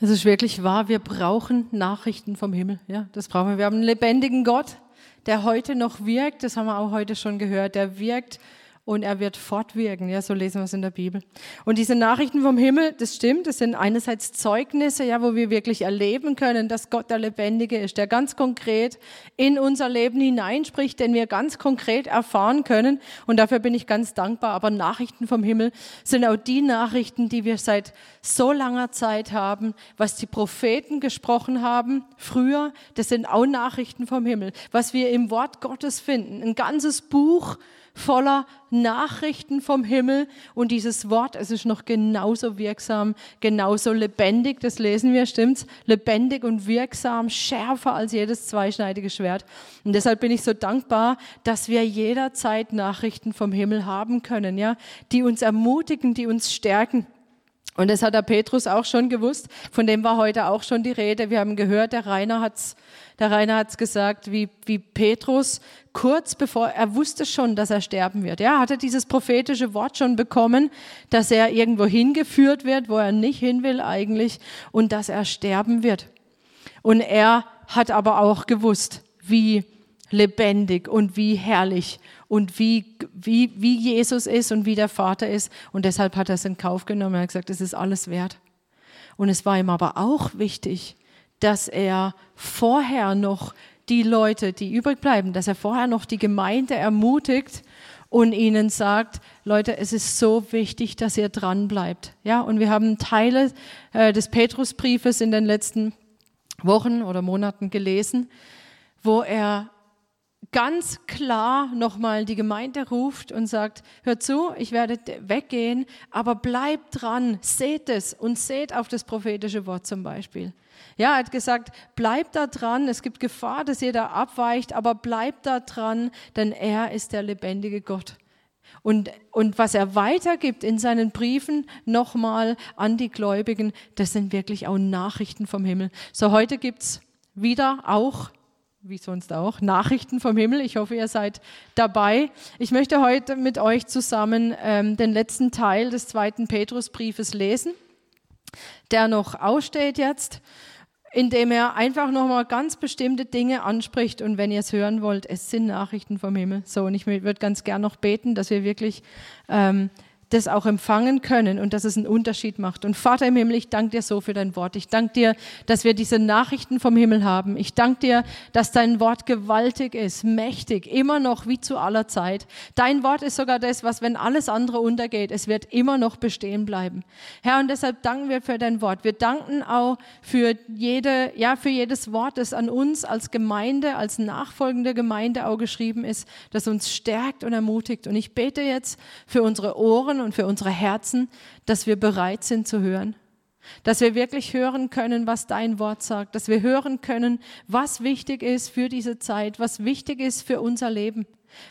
Es ist wirklich wahr, wir brauchen Nachrichten vom Himmel. Ja, das brauchen wir. Wir haben einen lebendigen Gott, der heute noch wirkt. Das haben wir auch heute schon gehört. Der wirkt und er wird fortwirken. Ja, so lesen wir es in der Bibel. Und diese Nachrichten vom Himmel, das stimmt, das sind einerseits Zeugnisse, ja, wo wir wirklich erleben können, dass Gott der Lebendige ist, der ganz konkret in unser Leben hineinspricht, den wir ganz konkret erfahren können. Und dafür bin ich ganz dankbar. Aber Nachrichten vom Himmel sind auch die Nachrichten, die wir seit so langer Zeit haben, was die Propheten gesprochen haben früher. Das sind auch Nachrichten vom Himmel, was wir im Wort Gottes finden. Ein ganzes Buch voller Nachrichten vom Himmel und dieses Wort, es ist noch genauso wirksam, genauso lebendig, das lesen wir, stimmt's? Lebendig und wirksam, schärfer als jedes zweischneidige Schwert. Und deshalb bin ich so dankbar, dass wir jederzeit Nachrichten vom Himmel haben können, ja, die uns ermutigen, die uns stärken. Und das hat der Petrus auch schon gewusst. Von dem war heute auch schon die Rede. Wir haben gehört, der Rainer hat's, der Rainer hat's gesagt, wie, wie Petrus kurz bevor, er wusste schon, dass er sterben wird. Er hatte dieses prophetische Wort schon bekommen, dass er irgendwo hingeführt wird, wo er nicht hin will eigentlich und dass er sterben wird. Und er hat aber auch gewusst, wie lebendig und wie herrlich und wie, wie, wie Jesus ist und wie der Vater ist. Und deshalb hat er es in Kauf genommen. Er hat gesagt, es ist alles wert. Und es war ihm aber auch wichtig, dass er vorher noch die Leute, die übrig bleiben, dass er vorher noch die Gemeinde ermutigt und ihnen sagt, Leute, es ist so wichtig, dass ihr dran bleibt. Ja, und wir haben Teile äh, des Petrusbriefes in den letzten Wochen oder Monaten gelesen, wo er ganz klar nochmal die Gemeinde ruft und sagt, hört zu, ich werde weggehen, aber bleibt dran, seht es und seht auf das prophetische Wort zum Beispiel. Ja, er hat gesagt, bleibt da dran, es gibt Gefahr, dass ihr da abweicht, aber bleibt da dran, denn er ist der lebendige Gott. Und, und was er weitergibt in seinen Briefen nochmal an die Gläubigen, das sind wirklich auch Nachrichten vom Himmel. So heute gibt's wieder auch wie sonst auch, Nachrichten vom Himmel. Ich hoffe, ihr seid dabei. Ich möchte heute mit euch zusammen ähm, den letzten Teil des zweiten Petrusbriefes lesen, der noch aussteht jetzt, indem er einfach nochmal ganz bestimmte Dinge anspricht. Und wenn ihr es hören wollt, es sind Nachrichten vom Himmel. So, und ich würde ganz gern noch beten, dass wir wirklich ähm, das auch empfangen können und dass es einen Unterschied macht. Und Vater im Himmel, ich danke dir so für dein Wort. Ich danke dir, dass wir diese Nachrichten vom Himmel haben. Ich danke dir, dass dein Wort gewaltig ist, mächtig, immer noch wie zu aller Zeit. Dein Wort ist sogar das, was, wenn alles andere untergeht, es wird immer noch bestehen bleiben. Herr, und deshalb danken wir für dein Wort. Wir danken auch für jede, ja, für jedes Wort, das an uns als Gemeinde, als nachfolgende Gemeinde auch geschrieben ist, das uns stärkt und ermutigt. Und ich bete jetzt für unsere Ohren, Ohren und für unsere Herzen, dass wir bereit sind zu hören. Dass wir wirklich hören können, was dein Wort sagt. Dass wir hören können, was wichtig ist für diese Zeit, was wichtig ist für unser Leben.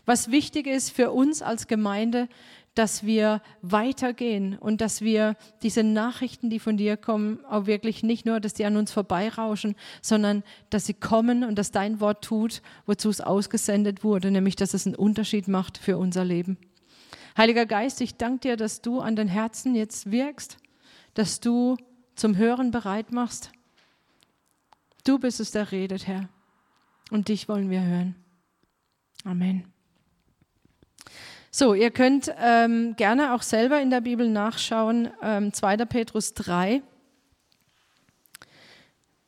Was wichtig ist für uns als Gemeinde, dass wir weitergehen und dass wir diese Nachrichten, die von dir kommen, auch wirklich nicht nur, dass die an uns vorbeirauschen, sondern dass sie kommen und dass dein Wort tut, wozu es ausgesendet wurde, nämlich dass es einen Unterschied macht für unser Leben. Heiliger Geist, ich danke dir, dass du an den Herzen jetzt wirkst, dass du zum Hören bereit machst. Du bist es, der redet, Herr. Und dich wollen wir hören. Amen. So, ihr könnt ähm, gerne auch selber in der Bibel nachschauen, ähm, 2. Petrus 3.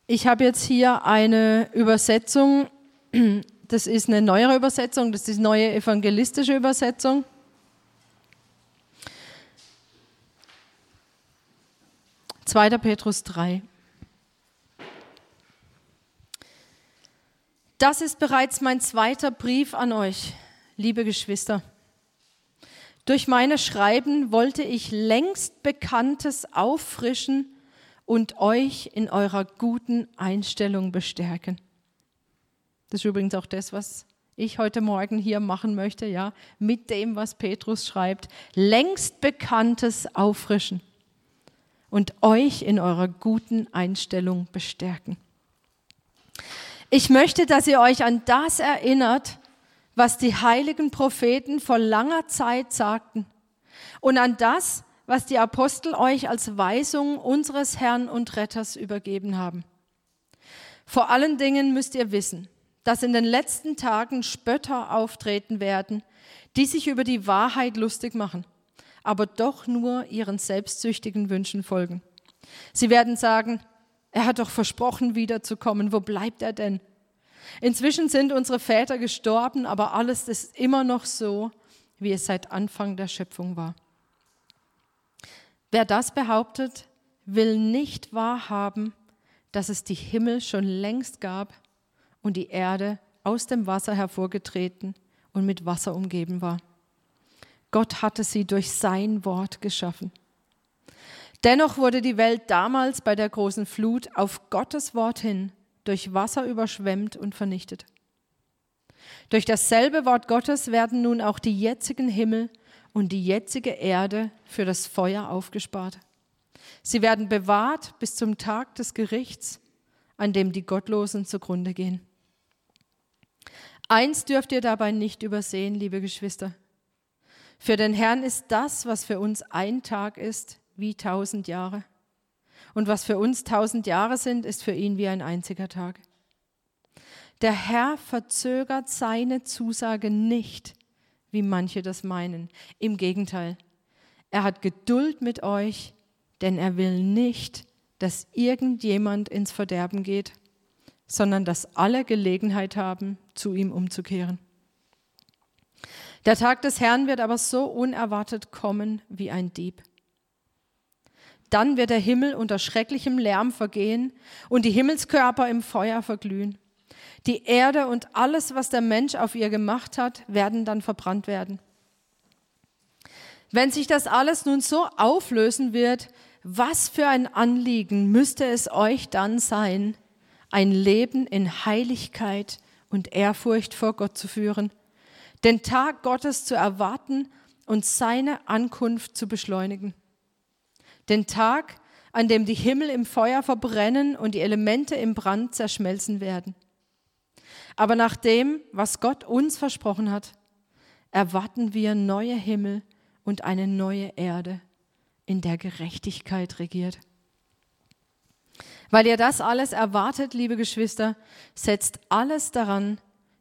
Ich habe jetzt hier eine Übersetzung, das ist eine neuere Übersetzung, das ist neue evangelistische Übersetzung. 2. Petrus 3. Das ist bereits mein zweiter Brief an euch, liebe Geschwister. Durch meine Schreiben wollte ich längst Bekanntes auffrischen und euch in eurer guten Einstellung bestärken. Das ist übrigens auch das, was ich heute Morgen hier machen möchte, ja, mit dem, was Petrus schreibt. Längst Bekanntes auffrischen und euch in eurer guten Einstellung bestärken. Ich möchte, dass ihr euch an das erinnert, was die heiligen Propheten vor langer Zeit sagten und an das, was die Apostel euch als Weisung unseres Herrn und Retters übergeben haben. Vor allen Dingen müsst ihr wissen, dass in den letzten Tagen Spötter auftreten werden, die sich über die Wahrheit lustig machen, aber doch nur ihren selbstsüchtigen Wünschen folgen. Sie werden sagen, er hat doch versprochen, wiederzukommen, wo bleibt er denn? Inzwischen sind unsere Väter gestorben, aber alles ist immer noch so, wie es seit Anfang der Schöpfung war. Wer das behauptet, will nicht wahrhaben, dass es die Himmel schon längst gab und die Erde aus dem Wasser hervorgetreten und mit Wasser umgeben war. Gott hatte sie durch sein Wort geschaffen. Dennoch wurde die Welt damals bei der großen Flut auf Gottes Wort hin durch Wasser überschwemmt und vernichtet. Durch dasselbe Wort Gottes werden nun auch die jetzigen Himmel und die jetzige Erde für das Feuer aufgespart. Sie werden bewahrt bis zum Tag des Gerichts, an dem die Gottlosen zugrunde gehen. Eins dürft ihr dabei nicht übersehen, liebe Geschwister. Für den Herrn ist das, was für uns ein Tag ist, wie tausend Jahre. Und was für uns tausend Jahre sind, ist für ihn wie ein einziger Tag. Der Herr verzögert seine Zusage nicht, wie manche das meinen. Im Gegenteil, er hat Geduld mit euch, denn er will nicht, dass irgendjemand ins Verderben geht, sondern dass alle Gelegenheit haben, zu ihm umzukehren. Der Tag des Herrn wird aber so unerwartet kommen wie ein Dieb. Dann wird der Himmel unter schrecklichem Lärm vergehen und die Himmelskörper im Feuer verglühen. Die Erde und alles, was der Mensch auf ihr gemacht hat, werden dann verbrannt werden. Wenn sich das alles nun so auflösen wird, was für ein Anliegen müsste es euch dann sein, ein Leben in Heiligkeit und Ehrfurcht vor Gott zu führen, den Tag Gottes zu erwarten und seine Ankunft zu beschleunigen. Den Tag, an dem die Himmel im Feuer verbrennen und die Elemente im Brand zerschmelzen werden. Aber nach dem, was Gott uns versprochen hat, erwarten wir neue Himmel und eine neue Erde, in der Gerechtigkeit regiert. Weil ihr das alles erwartet, liebe Geschwister, setzt alles daran,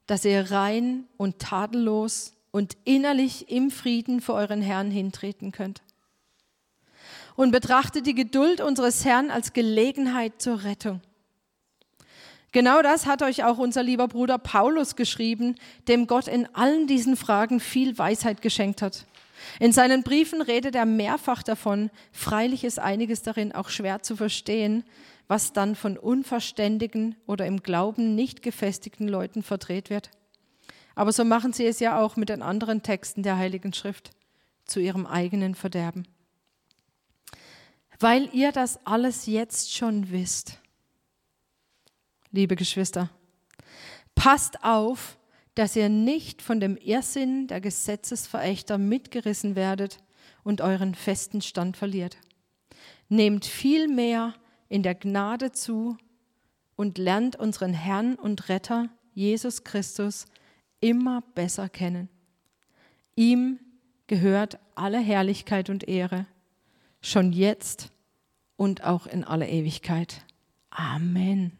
dass ihr rein und tadellos und innerlich im Frieden vor euren Herrn hintreten könnt. Und betrachtet die Geduld unseres Herrn als Gelegenheit zur Rettung. Genau das hat euch auch unser lieber Bruder Paulus geschrieben, dem Gott in allen diesen Fragen viel Weisheit geschenkt hat. In seinen Briefen redet er mehrfach davon, freilich ist einiges darin auch schwer zu verstehen, was dann von unverständigen oder im Glauben nicht gefestigten Leuten verdreht wird. Aber so machen sie es ja auch mit den anderen Texten der Heiligen Schrift zu ihrem eigenen Verderben. Weil ihr das alles jetzt schon wisst, liebe Geschwister, passt auf, dass ihr nicht von dem Irrsinn der Gesetzesverächter mitgerissen werdet und euren festen Stand verliert. Nehmt vielmehr in der Gnade zu und lernt unseren Herrn und Retter, Jesus Christus, immer besser kennen. Ihm gehört alle Herrlichkeit und Ehre, schon jetzt und auch in aller Ewigkeit. Amen.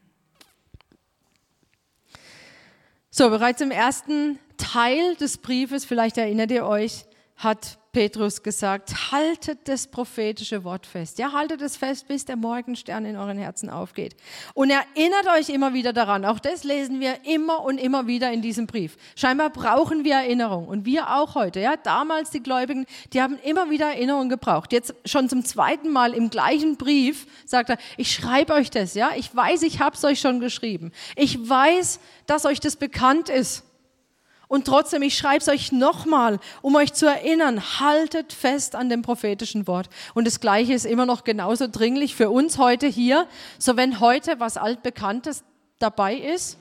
So, bereits im ersten Teil des Briefes, vielleicht erinnert ihr euch, hat Petrus gesagt, haltet das prophetische Wort fest. Ja, haltet es fest, bis der Morgenstern in euren Herzen aufgeht. Und erinnert euch immer wieder daran. Auch das lesen wir immer und immer wieder in diesem Brief. Scheinbar brauchen wir Erinnerung. Und wir auch heute. Ja, damals die Gläubigen, die haben immer wieder Erinnerung gebraucht. Jetzt schon zum zweiten Mal im gleichen Brief sagt er, ich schreibe euch das. Ja, ich weiß, ich habe es euch schon geschrieben. Ich weiß, dass euch das bekannt ist. Und trotzdem, ich schreibe es euch nochmal, um euch zu erinnern, haltet fest an dem prophetischen Wort. Und das Gleiche ist immer noch genauso dringlich für uns heute hier. So wenn heute was altbekanntes dabei ist,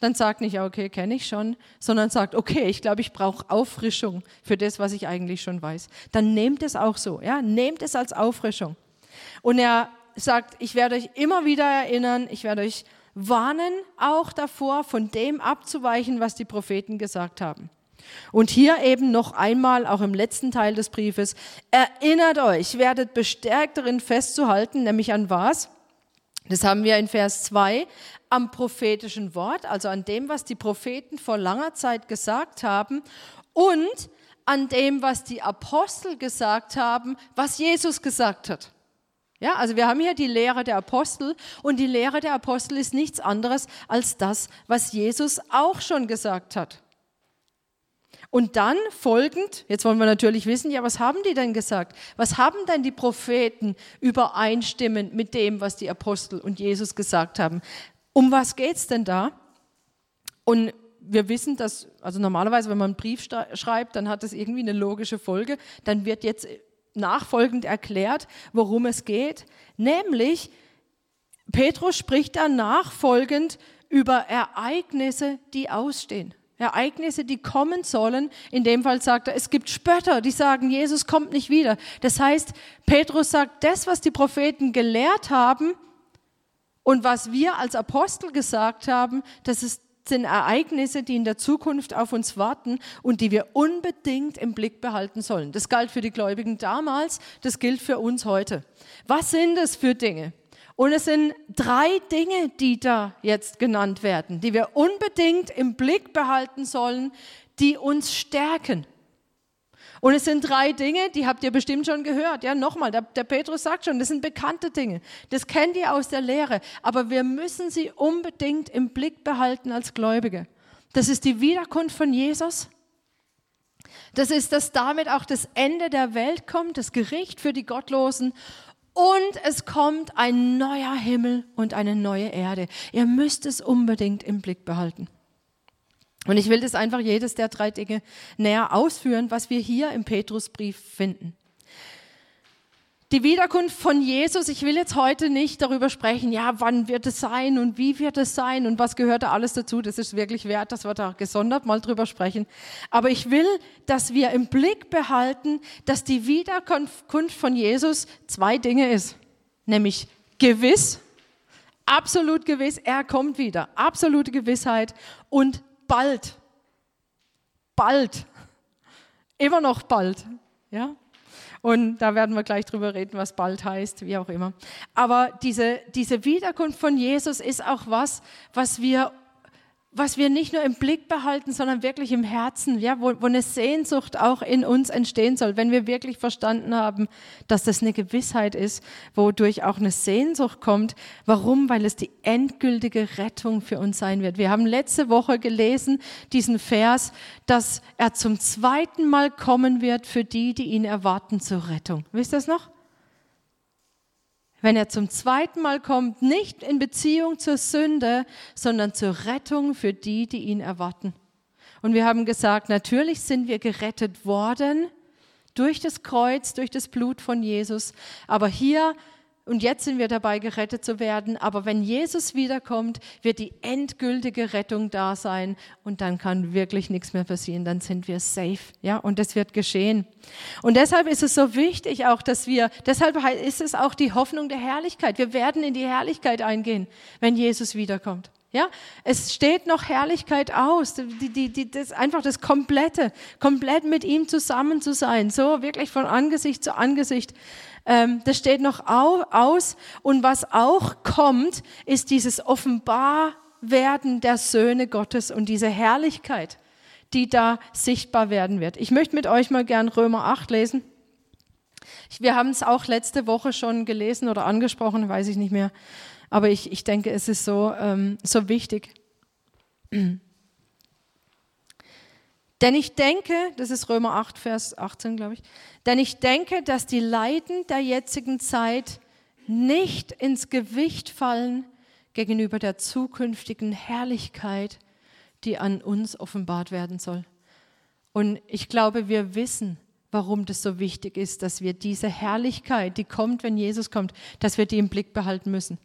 dann sagt nicht, okay, kenne ich schon, sondern sagt, okay, ich glaube, ich brauche Auffrischung für das, was ich eigentlich schon weiß. Dann nehmt es auch so, ja, nehmt es als Auffrischung. Und er sagt, ich werde euch immer wieder erinnern, ich werde euch warnen auch davor, von dem abzuweichen, was die Propheten gesagt haben. Und hier eben noch einmal, auch im letzten Teil des Briefes, erinnert euch, werdet bestärkt darin festzuhalten, nämlich an was? Das haben wir in Vers 2, am prophetischen Wort, also an dem, was die Propheten vor langer Zeit gesagt haben und an dem, was die Apostel gesagt haben, was Jesus gesagt hat. Ja, also wir haben hier die Lehre der Apostel und die Lehre der Apostel ist nichts anderes als das, was Jesus auch schon gesagt hat. Und dann folgend, jetzt wollen wir natürlich wissen, ja, was haben die denn gesagt? Was haben denn die Propheten übereinstimmend mit dem, was die Apostel und Jesus gesagt haben? Um was geht es denn da? Und wir wissen, dass, also normalerweise, wenn man einen Brief schreibt, dann hat das irgendwie eine logische Folge. Dann wird jetzt nachfolgend erklärt, worum es geht. Nämlich, Petrus spricht dann nachfolgend über Ereignisse, die ausstehen. Ereignisse, die kommen sollen. In dem Fall sagt er, es gibt Spötter, die sagen, Jesus kommt nicht wieder. Das heißt, Petrus sagt, das, was die Propheten gelehrt haben und was wir als Apostel gesagt haben, das ist, sind Ereignisse, die in der Zukunft auf uns warten und die wir unbedingt im Blick behalten sollen. Das galt für die Gläubigen damals, das gilt für uns heute. Was sind es für Dinge? Und es sind drei Dinge, die da jetzt genannt werden, die wir unbedingt im Blick behalten sollen, die uns stärken. Und es sind drei Dinge, die habt ihr bestimmt schon gehört. Ja, nochmal, der, der, Petrus sagt schon, das sind bekannte Dinge. Das kennt ihr aus der Lehre. Aber wir müssen sie unbedingt im Blick behalten als Gläubige. Das ist die Wiederkunft von Jesus. Das ist, dass damit auch das Ende der Welt kommt, das Gericht für die Gottlosen und es kommt ein neuer Himmel und eine neue Erde. Ihr müsst es unbedingt im Blick behalten. Und ich will das einfach jedes der drei Dinge näher ausführen, was wir hier im Petrusbrief finden. Die Wiederkunft von Jesus, ich will jetzt heute nicht darüber sprechen, ja, wann wird es sein und wie wird es sein und was gehört da alles dazu. Das ist wirklich wert, dass wir da gesondert mal drüber sprechen. Aber ich will, dass wir im Blick behalten, dass die Wiederkunft von Jesus zwei Dinge ist. Nämlich gewiss, absolut gewiss, er kommt wieder. Absolute Gewissheit und bald. Bald. Immer noch bald. Ja? Und da werden wir gleich drüber reden, was bald heißt, wie auch immer. Aber diese, diese Wiederkunft von Jesus ist auch was, was wir was wir nicht nur im Blick behalten, sondern wirklich im Herzen, ja, wo, wo eine Sehnsucht auch in uns entstehen soll, wenn wir wirklich verstanden haben, dass das eine Gewissheit ist, wodurch auch eine Sehnsucht kommt. Warum? Weil es die endgültige Rettung für uns sein wird. Wir haben letzte Woche gelesen, diesen Vers, dass er zum zweiten Mal kommen wird für die, die ihn erwarten zur Rettung. Wisst ihr das noch? Wenn er zum zweiten Mal kommt, nicht in Beziehung zur Sünde, sondern zur Rettung für die, die ihn erwarten. Und wir haben gesagt, natürlich sind wir gerettet worden durch das Kreuz, durch das Blut von Jesus. Aber hier und jetzt sind wir dabei, gerettet zu werden. Aber wenn Jesus wiederkommt, wird die endgültige Rettung da sein und dann kann wirklich nichts mehr passieren. Dann sind wir safe. Ja, und das wird geschehen. Und deshalb ist es so wichtig auch, dass wir, deshalb ist es auch die Hoffnung der Herrlichkeit. Wir werden in die Herrlichkeit eingehen, wenn Jesus wiederkommt. Ja, es steht noch Herrlichkeit aus, die, die, die, das einfach das Komplette, komplett mit ihm zusammen zu sein, so wirklich von Angesicht zu Angesicht. Ähm, das steht noch aus. Und was auch kommt, ist dieses Offenbarwerden der Söhne Gottes und diese Herrlichkeit, die da sichtbar werden wird. Ich möchte mit euch mal gern Römer 8 lesen. Wir haben es auch letzte Woche schon gelesen oder angesprochen, weiß ich nicht mehr. Aber ich, ich denke, es ist so, ähm, so wichtig. Denn ich denke, das ist Römer 8, Vers 18, glaube ich, denn ich denke, dass die Leiden der jetzigen Zeit nicht ins Gewicht fallen gegenüber der zukünftigen Herrlichkeit, die an uns offenbart werden soll. Und ich glaube, wir wissen, warum das so wichtig ist, dass wir diese Herrlichkeit, die kommt, wenn Jesus kommt, dass wir die im Blick behalten müssen.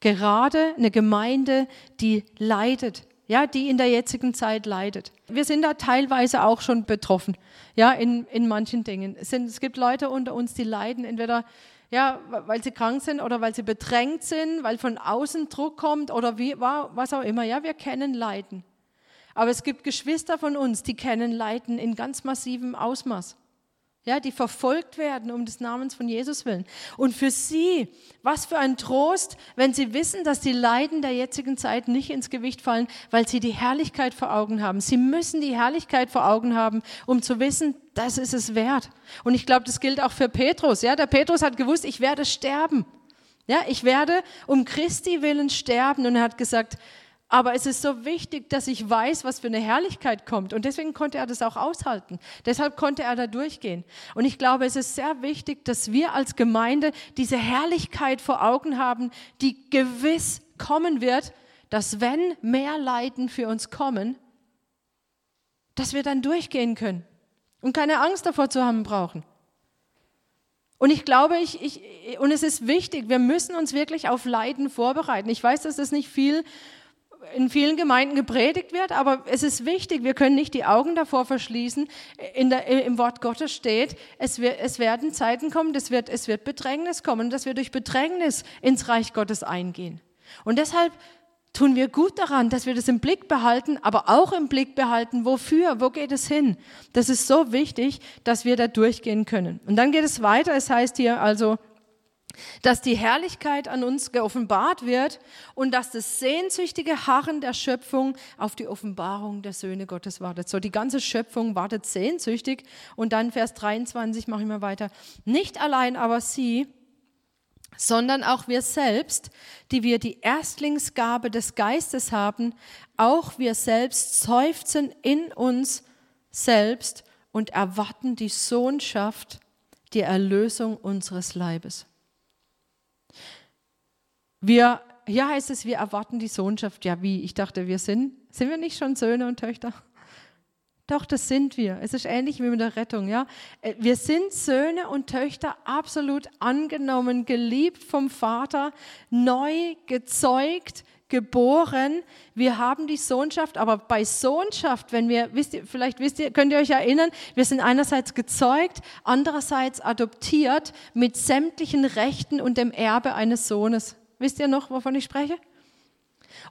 Gerade eine Gemeinde, die leidet, ja, die in der jetzigen Zeit leidet. Wir sind da teilweise auch schon betroffen, ja, in, in manchen Dingen. Es, sind, es gibt Leute unter uns, die leiden, entweder ja, weil sie krank sind oder weil sie bedrängt sind, weil von außen Druck kommt oder wie, was auch immer. Ja, wir kennen Leiden. Aber es gibt Geschwister von uns, die kennen Leiden in ganz massivem Ausmaß ja, die verfolgt werden um des Namens von Jesus willen. Und für sie, was für ein Trost, wenn sie wissen, dass die Leiden der jetzigen Zeit nicht ins Gewicht fallen, weil sie die Herrlichkeit vor Augen haben. Sie müssen die Herrlichkeit vor Augen haben, um zu wissen, das ist es wert. Und ich glaube, das gilt auch für Petrus. Ja, der Petrus hat gewusst, ich werde sterben. Ja, ich werde um Christi willen sterben. Und er hat gesagt, aber es ist so wichtig, dass ich weiß, was für eine Herrlichkeit kommt. Und deswegen konnte er das auch aushalten. Deshalb konnte er da durchgehen. Und ich glaube, es ist sehr wichtig, dass wir als Gemeinde diese Herrlichkeit vor Augen haben, die gewiss kommen wird, dass wenn mehr Leiden für uns kommen, dass wir dann durchgehen können und keine Angst davor zu haben brauchen. Und ich glaube, ich, ich, und es ist wichtig, wir müssen uns wirklich auf Leiden vorbereiten. Ich weiß, dass das nicht viel in vielen Gemeinden gepredigt wird, aber es ist wichtig, wir können nicht die Augen davor verschließen. In der, Im Wort Gottes steht, es, wird, es werden Zeiten kommen, es wird, es wird Bedrängnis kommen, dass wir durch Bedrängnis ins Reich Gottes eingehen. Und deshalb tun wir gut daran, dass wir das im Blick behalten, aber auch im Blick behalten, wofür, wo geht es hin. Das ist so wichtig, dass wir da durchgehen können. Und dann geht es weiter, es heißt hier also, dass die Herrlichkeit an uns geoffenbart wird und dass das sehnsüchtige Harren der Schöpfung auf die Offenbarung der Söhne Gottes wartet. So, die ganze Schöpfung wartet sehnsüchtig. Und dann Vers 23 mache ich mal weiter. Nicht allein aber sie, sondern auch wir selbst, die wir die Erstlingsgabe des Geistes haben, auch wir selbst seufzen in uns selbst und erwarten die Sohnschaft, die Erlösung unseres Leibes. Wir, hier heißt es, wir erwarten die Sohnschaft. Ja, wie? Ich dachte, wir sind, sind wir nicht schon Söhne und Töchter? Doch, das sind wir. Es ist ähnlich wie mit der Rettung, ja. Äh, wir sind Söhne und Töchter absolut angenommen, geliebt vom Vater, neu gezeugt, geboren. Wir haben die Sohnschaft, aber bei Sohnschaft, wenn wir, wisst ihr, vielleicht wisst ihr, könnt ihr euch erinnern, wir sind einerseits gezeugt, andererseits adoptiert mit sämtlichen Rechten und dem Erbe eines Sohnes. Wisst ihr noch, wovon ich spreche?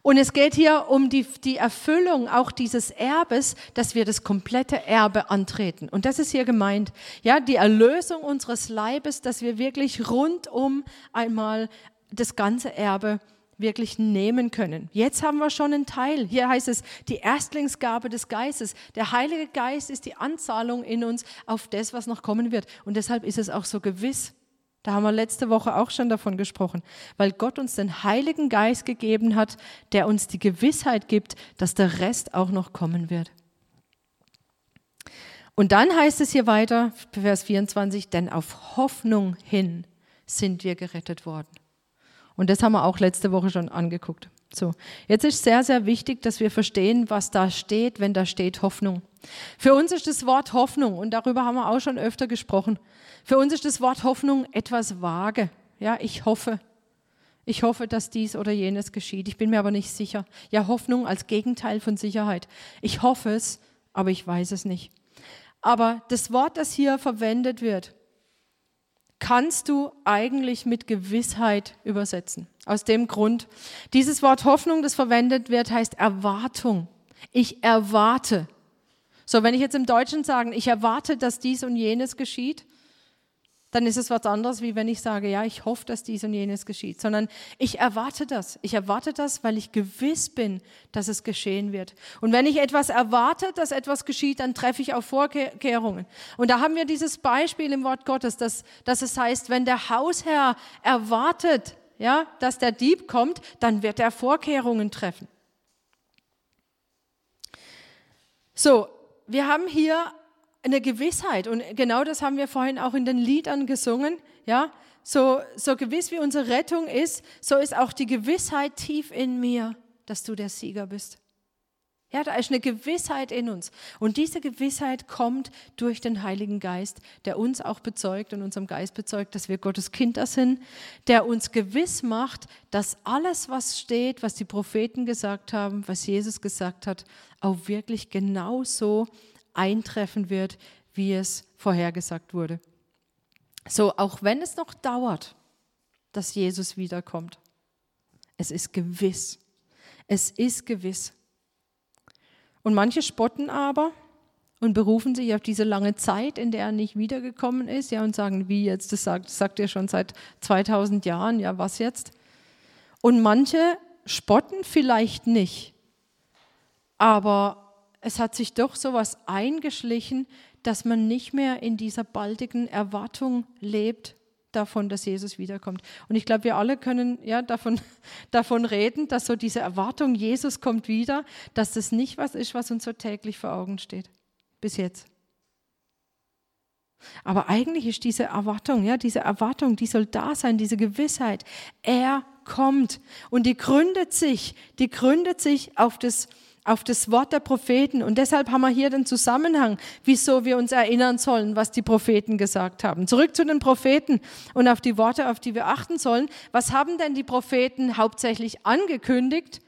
Und es geht hier um die, die Erfüllung auch dieses Erbes, dass wir das komplette Erbe antreten. Und das ist hier gemeint. Ja, die Erlösung unseres Leibes, dass wir wirklich rundum einmal das ganze Erbe wirklich nehmen können. Jetzt haben wir schon einen Teil. Hier heißt es die Erstlingsgabe des Geistes. Der Heilige Geist ist die Anzahlung in uns auf das, was noch kommen wird. Und deshalb ist es auch so gewiss. Da haben wir letzte Woche auch schon davon gesprochen, weil Gott uns den Heiligen Geist gegeben hat, der uns die Gewissheit gibt, dass der Rest auch noch kommen wird. Und dann heißt es hier weiter, Vers 24, denn auf Hoffnung hin sind wir gerettet worden. Und das haben wir auch letzte Woche schon angeguckt. So, jetzt ist sehr, sehr wichtig, dass wir verstehen, was da steht, wenn da steht Hoffnung. Für uns ist das Wort Hoffnung, und darüber haben wir auch schon öfter gesprochen, für uns ist das Wort Hoffnung etwas vage. Ja, ich hoffe. Ich hoffe, dass dies oder jenes geschieht. Ich bin mir aber nicht sicher. Ja, Hoffnung als Gegenteil von Sicherheit. Ich hoffe es, aber ich weiß es nicht. Aber das Wort, das hier verwendet wird, kannst du eigentlich mit Gewissheit übersetzen. Aus dem Grund, dieses Wort Hoffnung, das verwendet wird, heißt Erwartung. Ich erwarte. So, wenn ich jetzt im Deutschen sage, ich erwarte, dass dies und jenes geschieht, dann ist es was anderes, wie wenn ich sage, ja, ich hoffe, dass dies und jenes geschieht, sondern ich erwarte das. Ich erwarte das, weil ich gewiss bin, dass es geschehen wird. Und wenn ich etwas erwarte, dass etwas geschieht, dann treffe ich auf Vorkehrungen. Und da haben wir dieses Beispiel im Wort Gottes, dass, dass es heißt, wenn der Hausherr erwartet, ja, dass der Dieb kommt, dann wird er Vorkehrungen treffen. So, wir haben hier eine Gewissheit. Und genau das haben wir vorhin auch in den Liedern gesungen. Ja, so, so gewiss wie unsere Rettung ist, so ist auch die Gewissheit tief in mir, dass du der Sieger bist. Ja, da ist eine Gewissheit in uns. Und diese Gewissheit kommt durch den Heiligen Geist, der uns auch bezeugt und unserem Geist bezeugt, dass wir Gottes Kinder sind, der uns gewiss macht, dass alles, was steht, was die Propheten gesagt haben, was Jesus gesagt hat, auch wirklich genauso eintreffen wird, wie es vorhergesagt wurde. So, auch wenn es noch dauert, dass Jesus wiederkommt, es ist gewiss. Es ist gewiss. Und manche spotten aber und berufen sich auf diese lange Zeit, in der er nicht wiedergekommen ist, ja, und sagen, wie jetzt, das sagt, das sagt er schon seit 2000 Jahren, ja, was jetzt? Und manche spotten vielleicht nicht, aber es hat sich doch so was eingeschlichen, dass man nicht mehr in dieser baldigen Erwartung lebt davon, dass Jesus wiederkommt. Und ich glaube, wir alle können ja davon, davon reden, dass so diese Erwartung, Jesus kommt wieder, dass das nicht was ist, was uns so täglich vor Augen steht. Bis jetzt. Aber eigentlich ist diese Erwartung, ja, diese Erwartung, die soll da sein, diese Gewissheit. Er kommt und die gründet sich, die gründet sich auf das auf das Wort der Propheten. Und deshalb haben wir hier den Zusammenhang, wieso wir uns erinnern sollen, was die Propheten gesagt haben. Zurück zu den Propheten und auf die Worte, auf die wir achten sollen. Was haben denn die Propheten hauptsächlich angekündigt?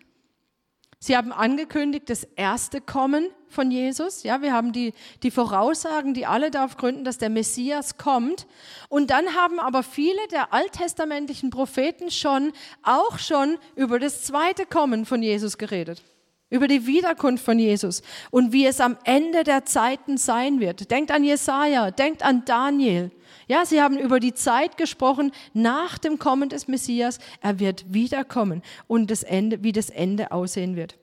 Sie haben angekündigt das erste Kommen von Jesus. Ja, wir haben die, die Voraussagen, die alle darauf gründen, dass der Messias kommt. Und dann haben aber viele der alttestamentlichen Propheten schon, auch schon über das zweite Kommen von Jesus geredet über die Wiederkunft von Jesus und wie es am Ende der Zeiten sein wird. Denkt an Jesaja, denkt an Daniel. Ja, sie haben über die Zeit gesprochen nach dem Kommen des Messias. Er wird wiederkommen und das Ende, wie das Ende aussehen wird.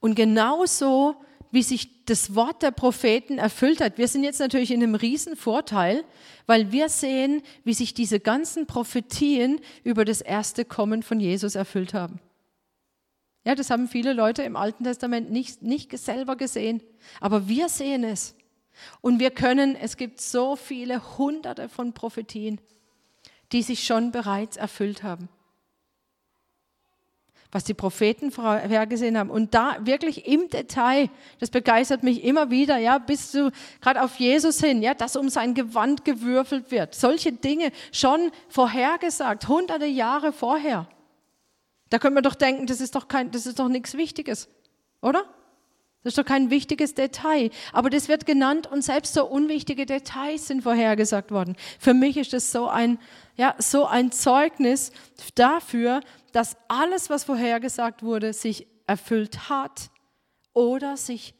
Und genauso wie sich das Wort der Propheten erfüllt hat. Wir sind jetzt natürlich in einem riesen Vorteil, weil wir sehen, wie sich diese ganzen Prophetien über das erste Kommen von Jesus erfüllt haben. Ja, das haben viele Leute im Alten Testament nicht, nicht selber gesehen, aber wir sehen es. Und wir können, es gibt so viele hunderte von Prophetien, die sich schon bereits erfüllt haben. Was die Propheten vorhergesehen haben. Und da wirklich im Detail, das begeistert mich immer wieder, ja, bis zu, gerade auf Jesus hin, ja, dass um sein Gewand gewürfelt wird. Solche Dinge schon vorhergesagt, hunderte Jahre vorher. Da könnte man doch denken, das ist doch kein, das ist doch nichts Wichtiges, oder? Das ist doch kein wichtiges Detail. Aber das wird genannt und selbst so unwichtige Details sind vorhergesagt worden. Für mich ist das so ein, ja, so ein Zeugnis dafür, dass alles, was vorhergesagt wurde, sich erfüllt hat oder sich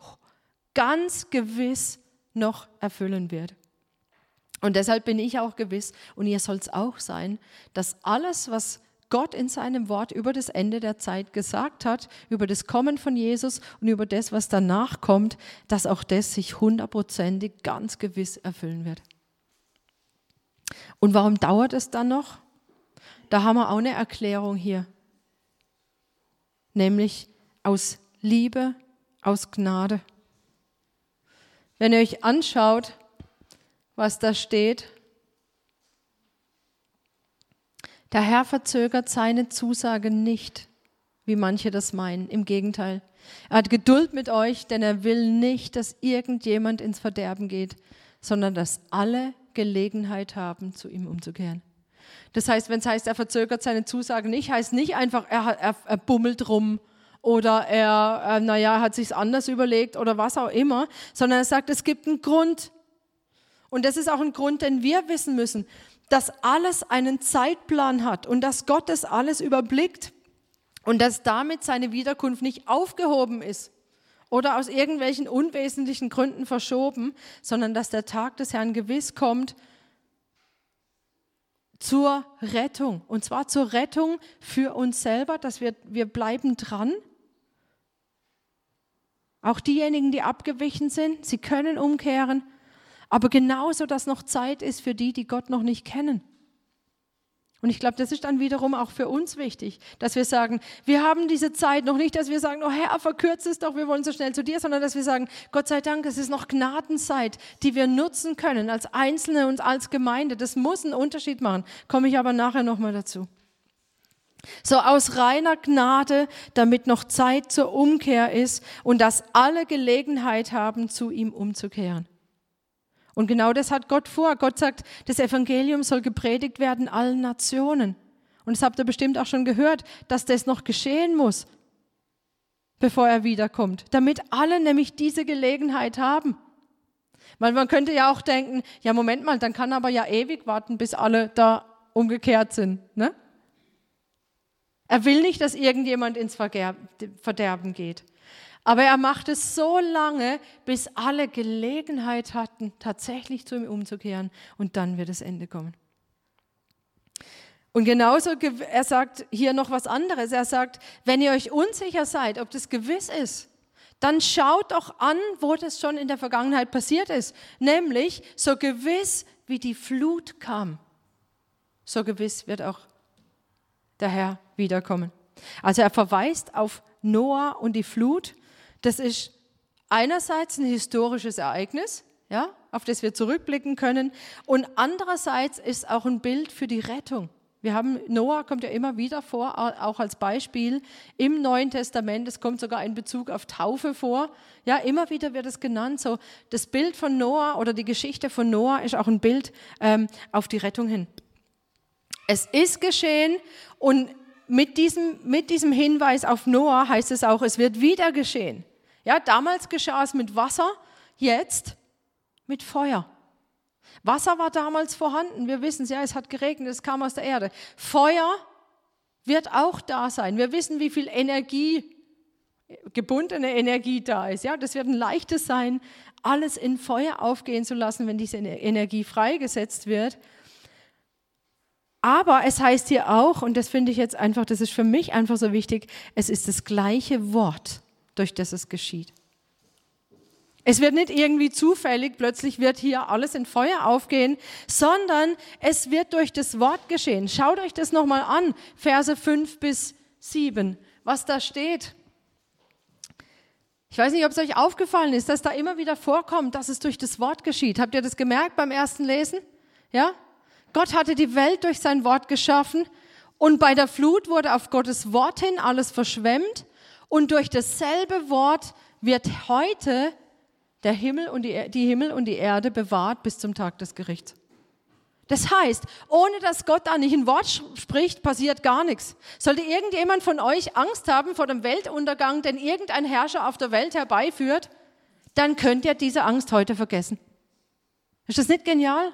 ganz gewiss noch erfüllen wird. Und deshalb bin ich auch gewiss, und ihr soll es auch sein, dass alles, was Gott in seinem Wort über das Ende der Zeit gesagt hat, über das Kommen von Jesus und über das, was danach kommt, dass auch das sich hundertprozentig ganz gewiss erfüllen wird. Und warum dauert es dann noch? Da haben wir auch eine Erklärung hier. Nämlich aus Liebe, aus Gnade. Wenn ihr euch anschaut, was da steht, Der Herr verzögert seine Zusage nicht, wie manche das meinen. Im Gegenteil. Er hat Geduld mit euch, denn er will nicht, dass irgendjemand ins Verderben geht, sondern dass alle Gelegenheit haben, zu ihm umzukehren. Das heißt, wenn es heißt, er verzögert seine Zusage nicht, heißt nicht einfach, er, er, er bummelt rum oder er, äh, naja, hat sich's anders überlegt oder was auch immer, sondern er sagt, es gibt einen Grund. Und das ist auch ein Grund, den wir wissen müssen dass alles einen Zeitplan hat und dass Gott das alles überblickt und dass damit seine Wiederkunft nicht aufgehoben ist oder aus irgendwelchen unwesentlichen Gründen verschoben, sondern dass der Tag des Herrn gewiss kommt zur Rettung. Und zwar zur Rettung für uns selber, dass wir, wir bleiben dran. Auch diejenigen, die abgewichen sind, sie können umkehren aber genauso, dass noch Zeit ist für die, die Gott noch nicht kennen. Und ich glaube, das ist dann wiederum auch für uns wichtig, dass wir sagen, wir haben diese Zeit noch nicht, dass wir sagen, oh Herr, verkürze es doch, wir wollen so schnell zu dir, sondern dass wir sagen, Gott sei Dank, es ist noch Gnadenzeit, die wir nutzen können als Einzelne und als Gemeinde. Das muss einen Unterschied machen. Komme ich aber nachher nochmal dazu. So aus reiner Gnade, damit noch Zeit zur Umkehr ist und dass alle Gelegenheit haben, zu ihm umzukehren. Und genau das hat Gott vor. Gott sagt, das Evangelium soll gepredigt werden allen Nationen. Und das habt ihr bestimmt auch schon gehört, dass das noch geschehen muss, bevor er wiederkommt, damit alle nämlich diese Gelegenheit haben. Weil man könnte ja auch denken, ja Moment mal, dann kann aber ja ewig warten, bis alle da umgekehrt sind. Ne? Er will nicht, dass irgendjemand ins Verderben geht. Aber er macht es so lange, bis alle Gelegenheit hatten, tatsächlich zu ihm umzukehren. Und dann wird das Ende kommen. Und genauso, er sagt hier noch was anderes. Er sagt, wenn ihr euch unsicher seid, ob das gewiss ist, dann schaut doch an, wo das schon in der Vergangenheit passiert ist. Nämlich, so gewiss wie die Flut kam, so gewiss wird auch der Herr wiederkommen. Also er verweist auf Noah und die Flut. Das ist einerseits ein historisches Ereignis, ja, auf das wir zurückblicken können, und andererseits ist auch ein Bild für die Rettung. Wir haben, Noah kommt ja immer wieder vor, auch als Beispiel im Neuen Testament. Es kommt sogar in Bezug auf Taufe vor. Ja, immer wieder wird es genannt. So, das Bild von Noah oder die Geschichte von Noah ist auch ein Bild ähm, auf die Rettung hin. Es ist geschehen und mit diesem, mit diesem Hinweis auf Noah heißt es auch, es wird wieder geschehen. Ja, damals geschah es mit Wasser, jetzt mit Feuer. Wasser war damals vorhanden. Wir wissen es, ja, es hat geregnet, es kam aus der Erde. Feuer wird auch da sein. Wir wissen, wie viel Energie, gebundene Energie da ist. Ja, das wird ein leichtes sein, alles in Feuer aufgehen zu lassen, wenn diese Energie freigesetzt wird. Aber es heißt hier auch, und das finde ich jetzt einfach, das ist für mich einfach so wichtig, es ist das gleiche Wort, durch das es geschieht. Es wird nicht irgendwie zufällig, plötzlich wird hier alles in Feuer aufgehen, sondern es wird durch das Wort geschehen. Schaut euch das nochmal an, Verse 5 bis 7, was da steht. Ich weiß nicht, ob es euch aufgefallen ist, dass da immer wieder vorkommt, dass es durch das Wort geschieht. Habt ihr das gemerkt beim ersten Lesen? Ja? Gott hatte die Welt durch sein Wort geschaffen und bei der Flut wurde auf Gottes Wort hin alles verschwemmt und durch dasselbe Wort wird heute der Himmel und die, die Himmel und die Erde bewahrt bis zum Tag des Gerichts. Das heißt, ohne dass Gott da nicht ein Wort spricht, passiert gar nichts. Sollte irgendjemand von euch Angst haben vor dem Weltuntergang, den irgendein Herrscher auf der Welt herbeiführt, dann könnt ihr diese Angst heute vergessen. Ist das nicht genial?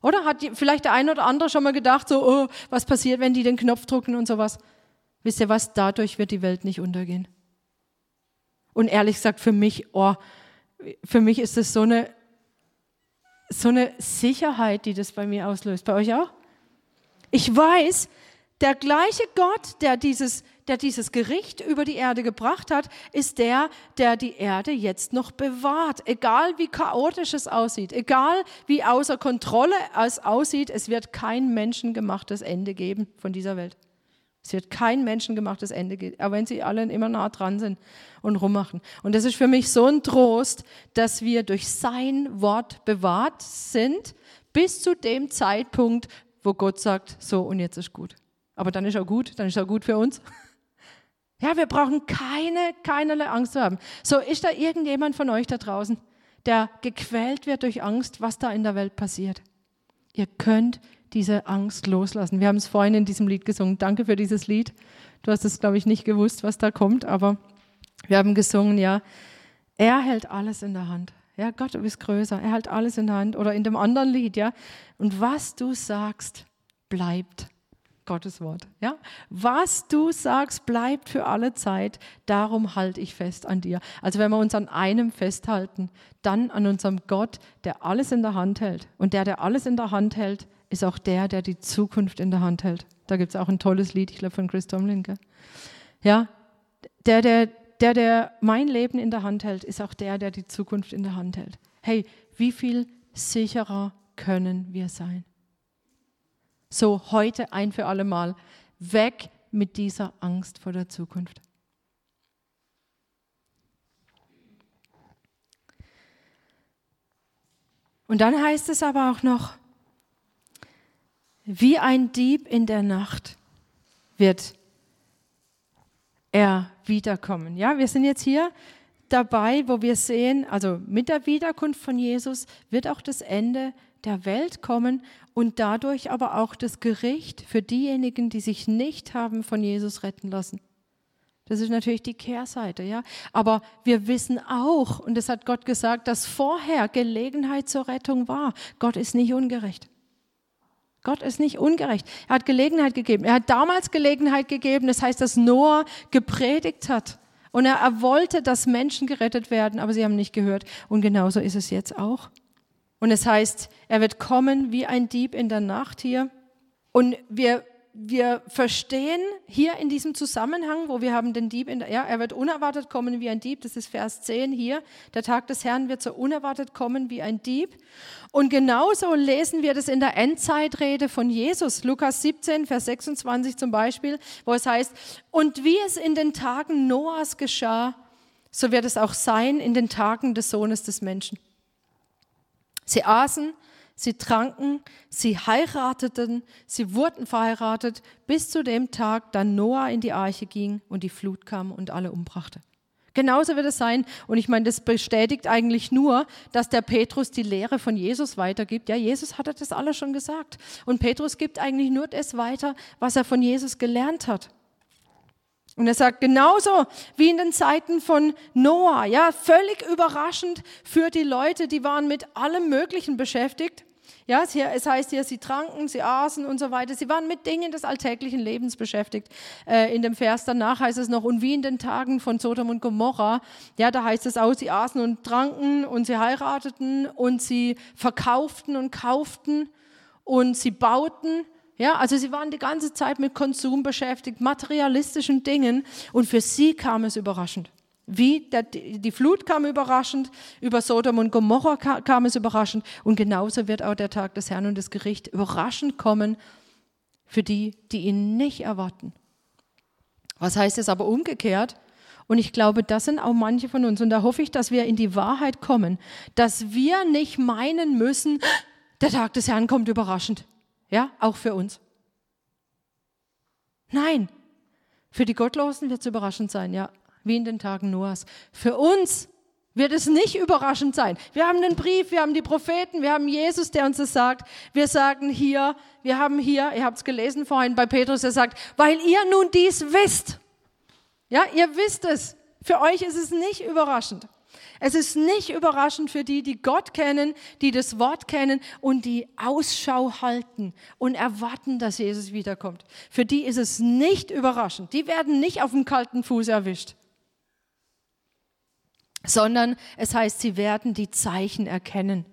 Oder hat vielleicht der eine oder andere schon mal gedacht, so, oh, was passiert, wenn die den Knopf drücken und sowas? Wisst ihr was? Dadurch wird die Welt nicht untergehen. Und ehrlich gesagt, für mich, oh, für mich ist das so eine, so eine Sicherheit, die das bei mir auslöst. Bei euch auch? Ich weiß, der gleiche Gott, der dieses, der dieses Gericht über die Erde gebracht hat, ist der, der die Erde jetzt noch bewahrt. Egal wie chaotisch es aussieht, egal wie außer Kontrolle es aussieht, es wird kein menschengemachtes Ende geben von dieser Welt. Es wird kein menschengemachtes Ende geben, auch wenn sie alle immer nah dran sind und rummachen. Und das ist für mich so ein Trost, dass wir durch sein Wort bewahrt sind, bis zu dem Zeitpunkt, wo Gott sagt, so und jetzt ist gut. Aber dann ist auch gut, dann ist auch gut für uns. Ja, wir brauchen keine, keinerlei Angst zu haben. So, ist da irgendjemand von euch da draußen, der gequält wird durch Angst, was da in der Welt passiert? Ihr könnt diese Angst loslassen. Wir haben es vorhin in diesem Lied gesungen. Danke für dieses Lied. Du hast es, glaube ich, nicht gewusst, was da kommt, aber wir haben gesungen, ja, er hält alles in der Hand. Ja, Gott, du bist größer. Er hält alles in der Hand. Oder in dem anderen Lied, ja. Und was du sagst, bleibt Gottes Wort. Ja? Was du sagst, bleibt für alle Zeit. Darum halte ich fest an dir. Also wenn wir uns an einem festhalten, dann an unserem Gott, der alles in der Hand hält. Und der, der alles in der Hand hält, ist auch der, der die Zukunft in der Hand hält. Da gibt es auch ein tolles Lied, ich glaube von Chris Tomlin. Gell? Ja, der, der, der, der mein Leben in der Hand hält, ist auch der, der die Zukunft in der Hand hält. Hey, wie viel sicherer können wir sein? So heute ein für alle Mal weg mit dieser Angst vor der Zukunft. Und dann heißt es aber auch noch, wie ein Dieb in der Nacht wird er wiederkommen. Ja, wir sind jetzt hier dabei, wo wir sehen, also mit der Wiederkunft von Jesus wird auch das Ende der Welt kommen und dadurch aber auch das Gericht für diejenigen, die sich nicht haben von Jesus retten lassen. Das ist natürlich die Kehrseite, ja. Aber wir wissen auch, und das hat Gott gesagt, dass vorher Gelegenheit zur Rettung war. Gott ist nicht ungerecht. Gott ist nicht ungerecht. Er hat Gelegenheit gegeben. Er hat damals Gelegenheit gegeben. Das heißt, dass Noah gepredigt hat Und er, wollte, dass Menschen gerettet werden, aber sie haben nicht gehört. Und genauso ist es jetzt auch. Und es heißt, er wird kommen wie ein Dieb in der Nacht hier. Und wir wir verstehen hier in diesem Zusammenhang, wo wir haben den Dieb, in der, ja, er wird unerwartet kommen wie ein Dieb, das ist Vers 10 hier, der Tag des Herrn wird so unerwartet kommen wie ein Dieb. Und genauso lesen wir das in der Endzeitrede von Jesus, Lukas 17, Vers 26 zum Beispiel, wo es heißt, und wie es in den Tagen Noahs geschah, so wird es auch sein in den Tagen des Sohnes des Menschen. Sie aßen, sie tranken, sie heirateten, sie wurden verheiratet, bis zu dem Tag, da Noah in die Arche ging und die Flut kam und alle umbrachte. Genauso wird es sein. Und ich meine, das bestätigt eigentlich nur, dass der Petrus die Lehre von Jesus weitergibt. Ja, Jesus hatte das alles schon gesagt. Und Petrus gibt eigentlich nur das weiter, was er von Jesus gelernt hat. Und er sagt genauso wie in den Zeiten von Noah, ja, völlig überraschend für die Leute, die waren mit allem Möglichen beschäftigt. Ja, es heißt hier, sie tranken, sie aßen und so weiter. Sie waren mit Dingen des alltäglichen Lebens beschäftigt. Äh, in dem Vers danach heißt es noch, und wie in den Tagen von Sodom und Gomorra, ja, da heißt es auch, sie aßen und tranken und sie heirateten und sie verkauften und kauften und sie bauten. Ja, also sie waren die ganze Zeit mit Konsum beschäftigt, materialistischen Dingen und für sie kam es überraschend. Wie der, die Flut kam überraschend, über Sodom und Gomorra kam es überraschend und genauso wird auch der Tag des Herrn und des Gerichts überraschend kommen für die, die ihn nicht erwarten. Was heißt es aber umgekehrt? Und ich glaube, das sind auch manche von uns. Und da hoffe ich, dass wir in die Wahrheit kommen, dass wir nicht meinen müssen, der Tag des Herrn kommt überraschend. Ja, auch für uns. Nein, für die Gottlosen wird es überraschend sein, ja wie in den Tagen Noahs. Für uns wird es nicht überraschend sein. Wir haben den Brief, wir haben die Propheten, wir haben Jesus, der uns das sagt. Wir sagen hier, wir haben hier, ihr habt es gelesen vorhin bei Petrus, er sagt, weil ihr nun dies wisst. Ja, ihr wisst es. Für euch ist es nicht überraschend. Es ist nicht überraschend für die, die Gott kennen, die das Wort kennen und die Ausschau halten und erwarten, dass Jesus wiederkommt. Für die ist es nicht überraschend. Die werden nicht auf dem kalten Fuß erwischt sondern es heißt, sie werden die Zeichen erkennen.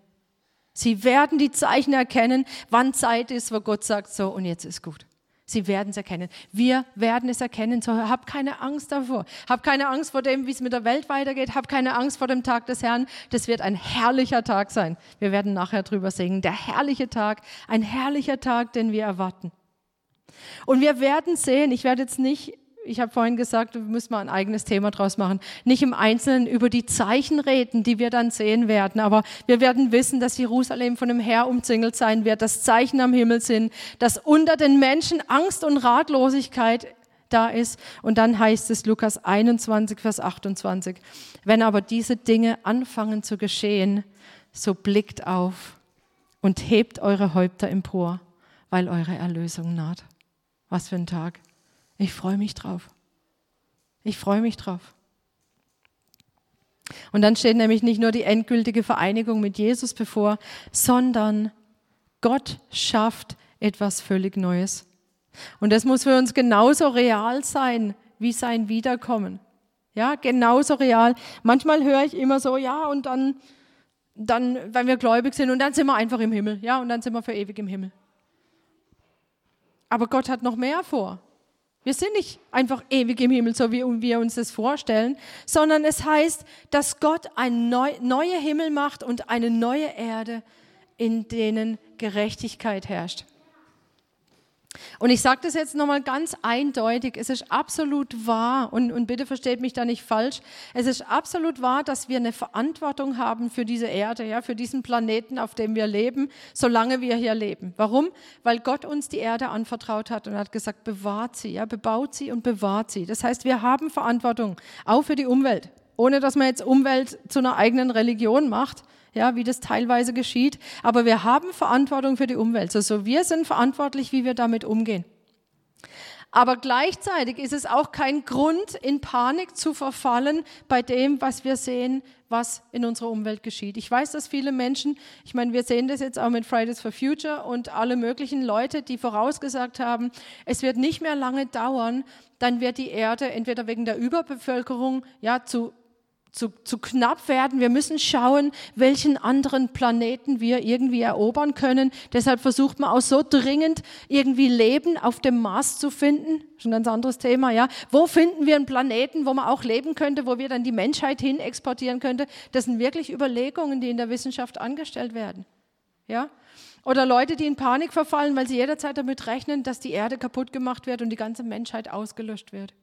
Sie werden die Zeichen erkennen, wann Zeit ist, wo Gott sagt, so und jetzt ist gut. Sie werden es erkennen. Wir werden es erkennen. So, hab keine Angst davor. Hab keine Angst vor dem, wie es mit der Welt weitergeht. Hab keine Angst vor dem Tag des Herrn. Das wird ein herrlicher Tag sein. Wir werden nachher drüber singen. Der herrliche Tag, ein herrlicher Tag, den wir erwarten. Und wir werden sehen, ich werde jetzt nicht ich habe vorhin gesagt, wir müssen mal ein eigenes Thema draus machen. Nicht im Einzelnen über die Zeichen reden, die wir dann sehen werden, aber wir werden wissen, dass Jerusalem von dem Herr umzingelt sein wird, dass Zeichen am Himmel sind, dass unter den Menschen Angst und Ratlosigkeit da ist. Und dann heißt es Lukas 21, Vers 28, wenn aber diese Dinge anfangen zu geschehen, so blickt auf und hebt eure Häupter empor, weil eure Erlösung naht. Was für ein Tag. Ich freue mich drauf. Ich freue mich drauf. Und dann steht nämlich nicht nur die endgültige Vereinigung mit Jesus bevor, sondern Gott schafft etwas völlig Neues. Und das muss für uns genauso real sein wie sein Wiederkommen. Ja, genauso real. Manchmal höre ich immer so, ja, und dann, dann, wenn wir gläubig sind, und dann sind wir einfach im Himmel. Ja, und dann sind wir für ewig im Himmel. Aber Gott hat noch mehr vor. Wir sind nicht einfach ewig im Himmel, so wie wir uns das vorstellen, sondern es heißt, dass Gott ein neu, neue Himmel macht und eine neue Erde, in denen Gerechtigkeit herrscht. Und ich sage das jetzt nochmal ganz eindeutig, es ist absolut wahr, und, und bitte versteht mich da nicht falsch, es ist absolut wahr, dass wir eine Verantwortung haben für diese Erde, ja, für diesen Planeten, auf dem wir leben, solange wir hier leben. Warum? Weil Gott uns die Erde anvertraut hat und hat gesagt, bewahrt sie, ja, bebaut sie und bewahrt sie. Das heißt, wir haben Verantwortung, auch für die Umwelt, ohne dass man jetzt Umwelt zu einer eigenen Religion macht, ja, wie das teilweise geschieht. Aber wir haben Verantwortung für die Umwelt. Also wir sind verantwortlich, wie wir damit umgehen. Aber gleichzeitig ist es auch kein Grund, in Panik zu verfallen bei dem, was wir sehen, was in unserer Umwelt geschieht. Ich weiß, dass viele Menschen, ich meine, wir sehen das jetzt auch mit Fridays for Future und alle möglichen Leute, die vorausgesagt haben, es wird nicht mehr lange dauern, dann wird die Erde entweder wegen der Überbevölkerung ja zu zu, zu knapp werden. Wir müssen schauen, welchen anderen Planeten wir irgendwie erobern können. Deshalb versucht man auch so dringend irgendwie Leben auf dem Mars zu finden. Schon ein ganz anderes Thema, ja. Wo finden wir einen Planeten, wo man auch leben könnte, wo wir dann die Menschheit hin exportieren könnte? Das sind wirklich Überlegungen, die in der Wissenschaft angestellt werden. Ja? Oder Leute, die in Panik verfallen, weil sie jederzeit damit rechnen, dass die Erde kaputt gemacht wird und die ganze Menschheit ausgelöscht wird.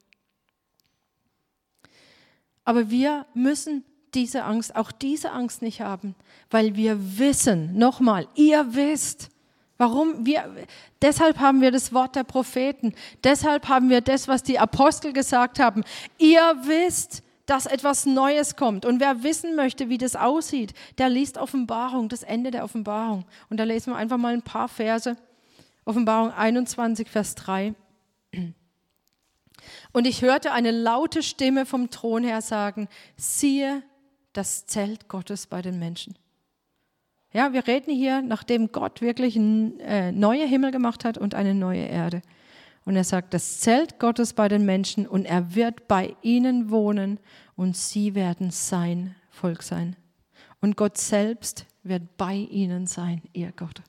Aber wir müssen diese Angst, auch diese Angst nicht haben, weil wir wissen, nochmal, ihr wisst, warum wir, deshalb haben wir das Wort der Propheten, deshalb haben wir das, was die Apostel gesagt haben. Ihr wisst, dass etwas Neues kommt. Und wer wissen möchte, wie das aussieht, der liest Offenbarung, das Ende der Offenbarung. Und da lesen wir einfach mal ein paar Verse. Offenbarung 21, Vers 3. Und ich hörte eine laute Stimme vom Thron her sagen, siehe das Zelt Gottes bei den Menschen. Ja, wir reden hier, nachdem Gott wirklich einen äh, neue Himmel gemacht hat und eine neue Erde. Und er sagt, das Zelt Gottes bei den Menschen und er wird bei ihnen wohnen und sie werden sein Volk sein. Und Gott selbst wird bei ihnen sein, ihr Gott.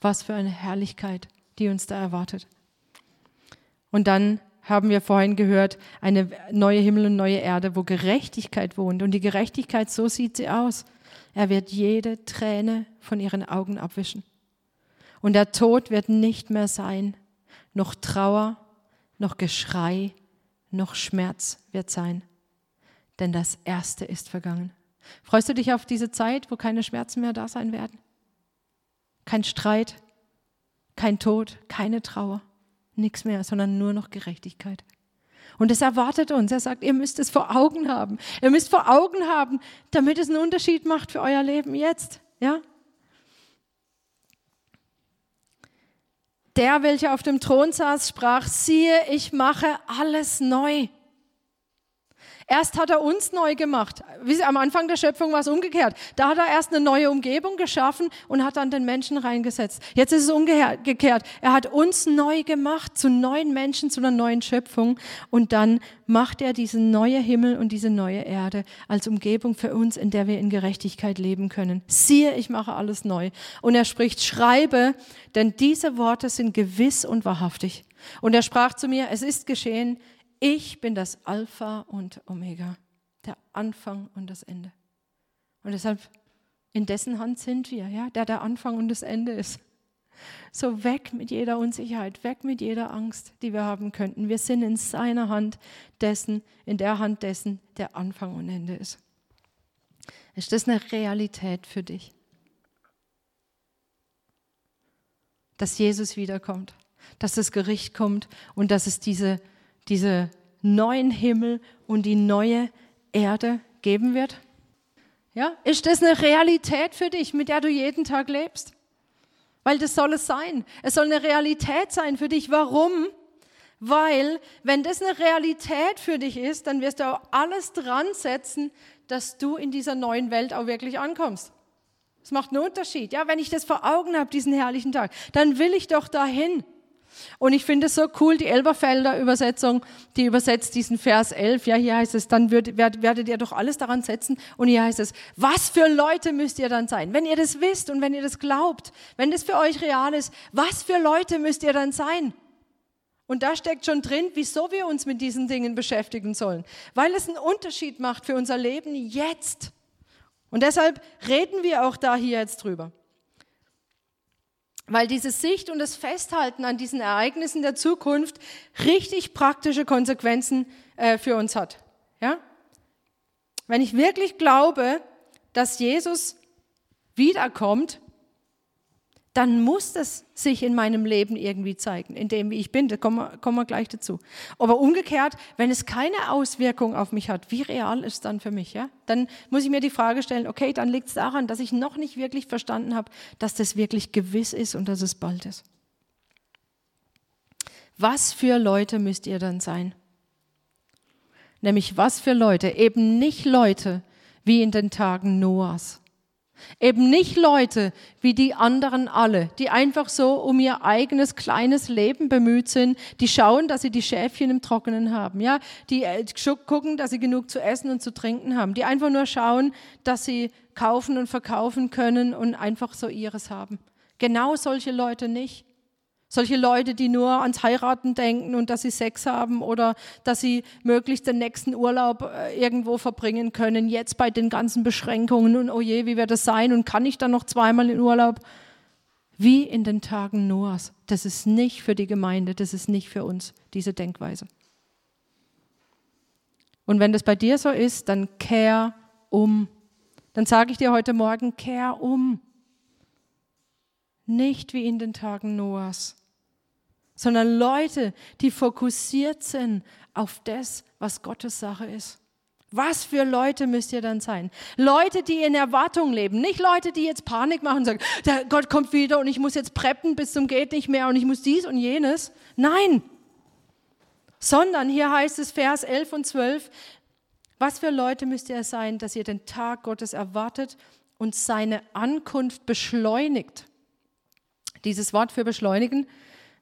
Was für eine Herrlichkeit, die uns da erwartet. Und dann haben wir vorhin gehört, eine neue Himmel und neue Erde, wo Gerechtigkeit wohnt. Und die Gerechtigkeit, so sieht sie aus. Er wird jede Träne von ihren Augen abwischen. Und der Tod wird nicht mehr sein. Noch Trauer, noch Geschrei, noch Schmerz wird sein. Denn das Erste ist vergangen. Freust du dich auf diese Zeit, wo keine Schmerzen mehr da sein werden? Kein Streit, kein Tod, keine Trauer nichts mehr, sondern nur noch Gerechtigkeit. Und es erwartet uns. Er sagt, ihr müsst es vor Augen haben. Ihr müsst vor Augen haben, damit es einen Unterschied macht für euer Leben jetzt. Ja? Der, welcher auf dem Thron saß, sprach, siehe, ich mache alles neu. Erst hat er uns neu gemacht. Am Anfang der Schöpfung war es umgekehrt. Da hat er erst eine neue Umgebung geschaffen und hat dann den Menschen reingesetzt. Jetzt ist es umgekehrt. Er hat uns neu gemacht zu neuen Menschen, zu einer neuen Schöpfung. Und dann macht er diesen neue Himmel und diese neue Erde als Umgebung für uns, in der wir in Gerechtigkeit leben können. Siehe, ich mache alles neu. Und er spricht, schreibe, denn diese Worte sind gewiss und wahrhaftig. Und er sprach zu mir, es ist geschehen, ich bin das Alpha und Omega, der Anfang und das Ende. Und deshalb, in dessen Hand sind wir, ja, der der Anfang und das Ende ist. So weg mit jeder Unsicherheit, weg mit jeder Angst, die wir haben könnten. Wir sind in seiner Hand dessen, in der Hand dessen, der Anfang und Ende ist. Ist das eine Realität für dich? Dass Jesus wiederkommt, dass das Gericht kommt und dass es diese diese neuen Himmel und die neue Erde geben wird? Ja, ist das eine Realität für dich, mit der du jeden Tag lebst? Weil das soll es sein. Es soll eine Realität sein für dich. Warum? Weil, wenn das eine Realität für dich ist, dann wirst du auch alles dran setzen, dass du in dieser neuen Welt auch wirklich ankommst. Das macht einen Unterschied. Ja, wenn ich das vor Augen habe, diesen herrlichen Tag, dann will ich doch dahin. Und ich finde es so cool, die Elberfelder Übersetzung, die übersetzt diesen Vers 11. Ja, hier heißt es, dann wird, werdet ihr doch alles daran setzen. Und hier heißt es, was für Leute müsst ihr dann sein? Wenn ihr das wisst und wenn ihr das glaubt, wenn das für euch real ist, was für Leute müsst ihr dann sein? Und da steckt schon drin, wieso wir uns mit diesen Dingen beschäftigen sollen. Weil es einen Unterschied macht für unser Leben jetzt. Und deshalb reden wir auch da hier jetzt drüber. Weil diese Sicht und das Festhalten an diesen Ereignissen der Zukunft richtig praktische Konsequenzen äh, für uns hat. Ja? Wenn ich wirklich glaube, dass Jesus wiederkommt, dann muss das sich in meinem Leben irgendwie zeigen, in dem, wie ich bin. Da kommen wir, kommen wir gleich dazu. Aber umgekehrt, wenn es keine Auswirkung auf mich hat, wie real ist es dann für mich? Ja? Dann muss ich mir die Frage stellen, okay, dann liegt es daran, dass ich noch nicht wirklich verstanden habe, dass das wirklich gewiss ist und dass es bald ist. Was für Leute müsst ihr dann sein? Nämlich was für Leute? Eben nicht Leute wie in den Tagen Noahs. Eben nicht Leute wie die anderen alle, die einfach so um ihr eigenes kleines Leben bemüht sind, die schauen, dass sie die Schäfchen im Trockenen haben, ja, die äh, gucken, dass sie genug zu essen und zu trinken haben, die einfach nur schauen, dass sie kaufen und verkaufen können und einfach so ihres haben. Genau solche Leute nicht. Solche Leute, die nur ans Heiraten denken und dass sie Sex haben oder dass sie möglichst den nächsten Urlaub äh, irgendwo verbringen können, jetzt bei den ganzen Beschränkungen und oh je, wie wird das sein und kann ich dann noch zweimal in Urlaub? Wie in den Tagen Noahs. Das ist nicht für die Gemeinde, das ist nicht für uns, diese Denkweise. Und wenn das bei dir so ist, dann kehr um. Dann sage ich dir heute Morgen, kehr um. Nicht wie in den Tagen Noahs sondern Leute, die fokussiert sind auf das, was Gottes Sache ist. Was für Leute müsst ihr dann sein? Leute, die in Erwartung leben, nicht Leute, die jetzt Panik machen und sagen, der Gott kommt wieder und ich muss jetzt preppen bis zum geht nicht mehr und ich muss dies und jenes. Nein, sondern hier heißt es Vers 11 und 12, was für Leute müsst ihr sein, dass ihr den Tag Gottes erwartet und seine Ankunft beschleunigt. Dieses Wort für beschleunigen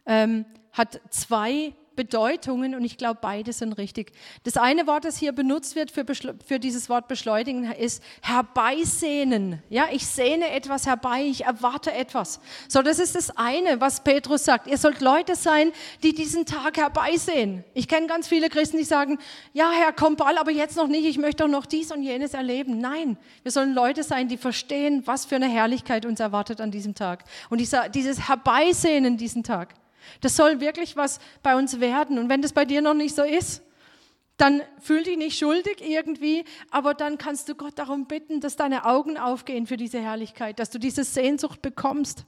ähm, hat zwei Bedeutungen und ich glaube, beide sind richtig. Das eine Wort, das hier benutzt wird für, für dieses Wort beschleunigen, ist herbeisehnen. Ja, ich sehne etwas herbei, ich erwarte etwas. So, das ist das eine, was Petrus sagt. Ihr sollt Leute sein, die diesen Tag herbeisehen. Ich kenne ganz viele Christen, die sagen, ja, Herr, komm bald, aber jetzt noch nicht, ich möchte doch noch dies und jenes erleben. Nein, wir sollen Leute sein, die verstehen, was für eine Herrlichkeit uns erwartet an diesem Tag. Und dieser, dieses Herbeisehnen diesen Tag. Das soll wirklich was bei uns werden. Und wenn das bei dir noch nicht so ist, dann fühl dich nicht schuldig irgendwie, aber dann kannst du Gott darum bitten, dass deine Augen aufgehen für diese Herrlichkeit, dass du diese Sehnsucht bekommst,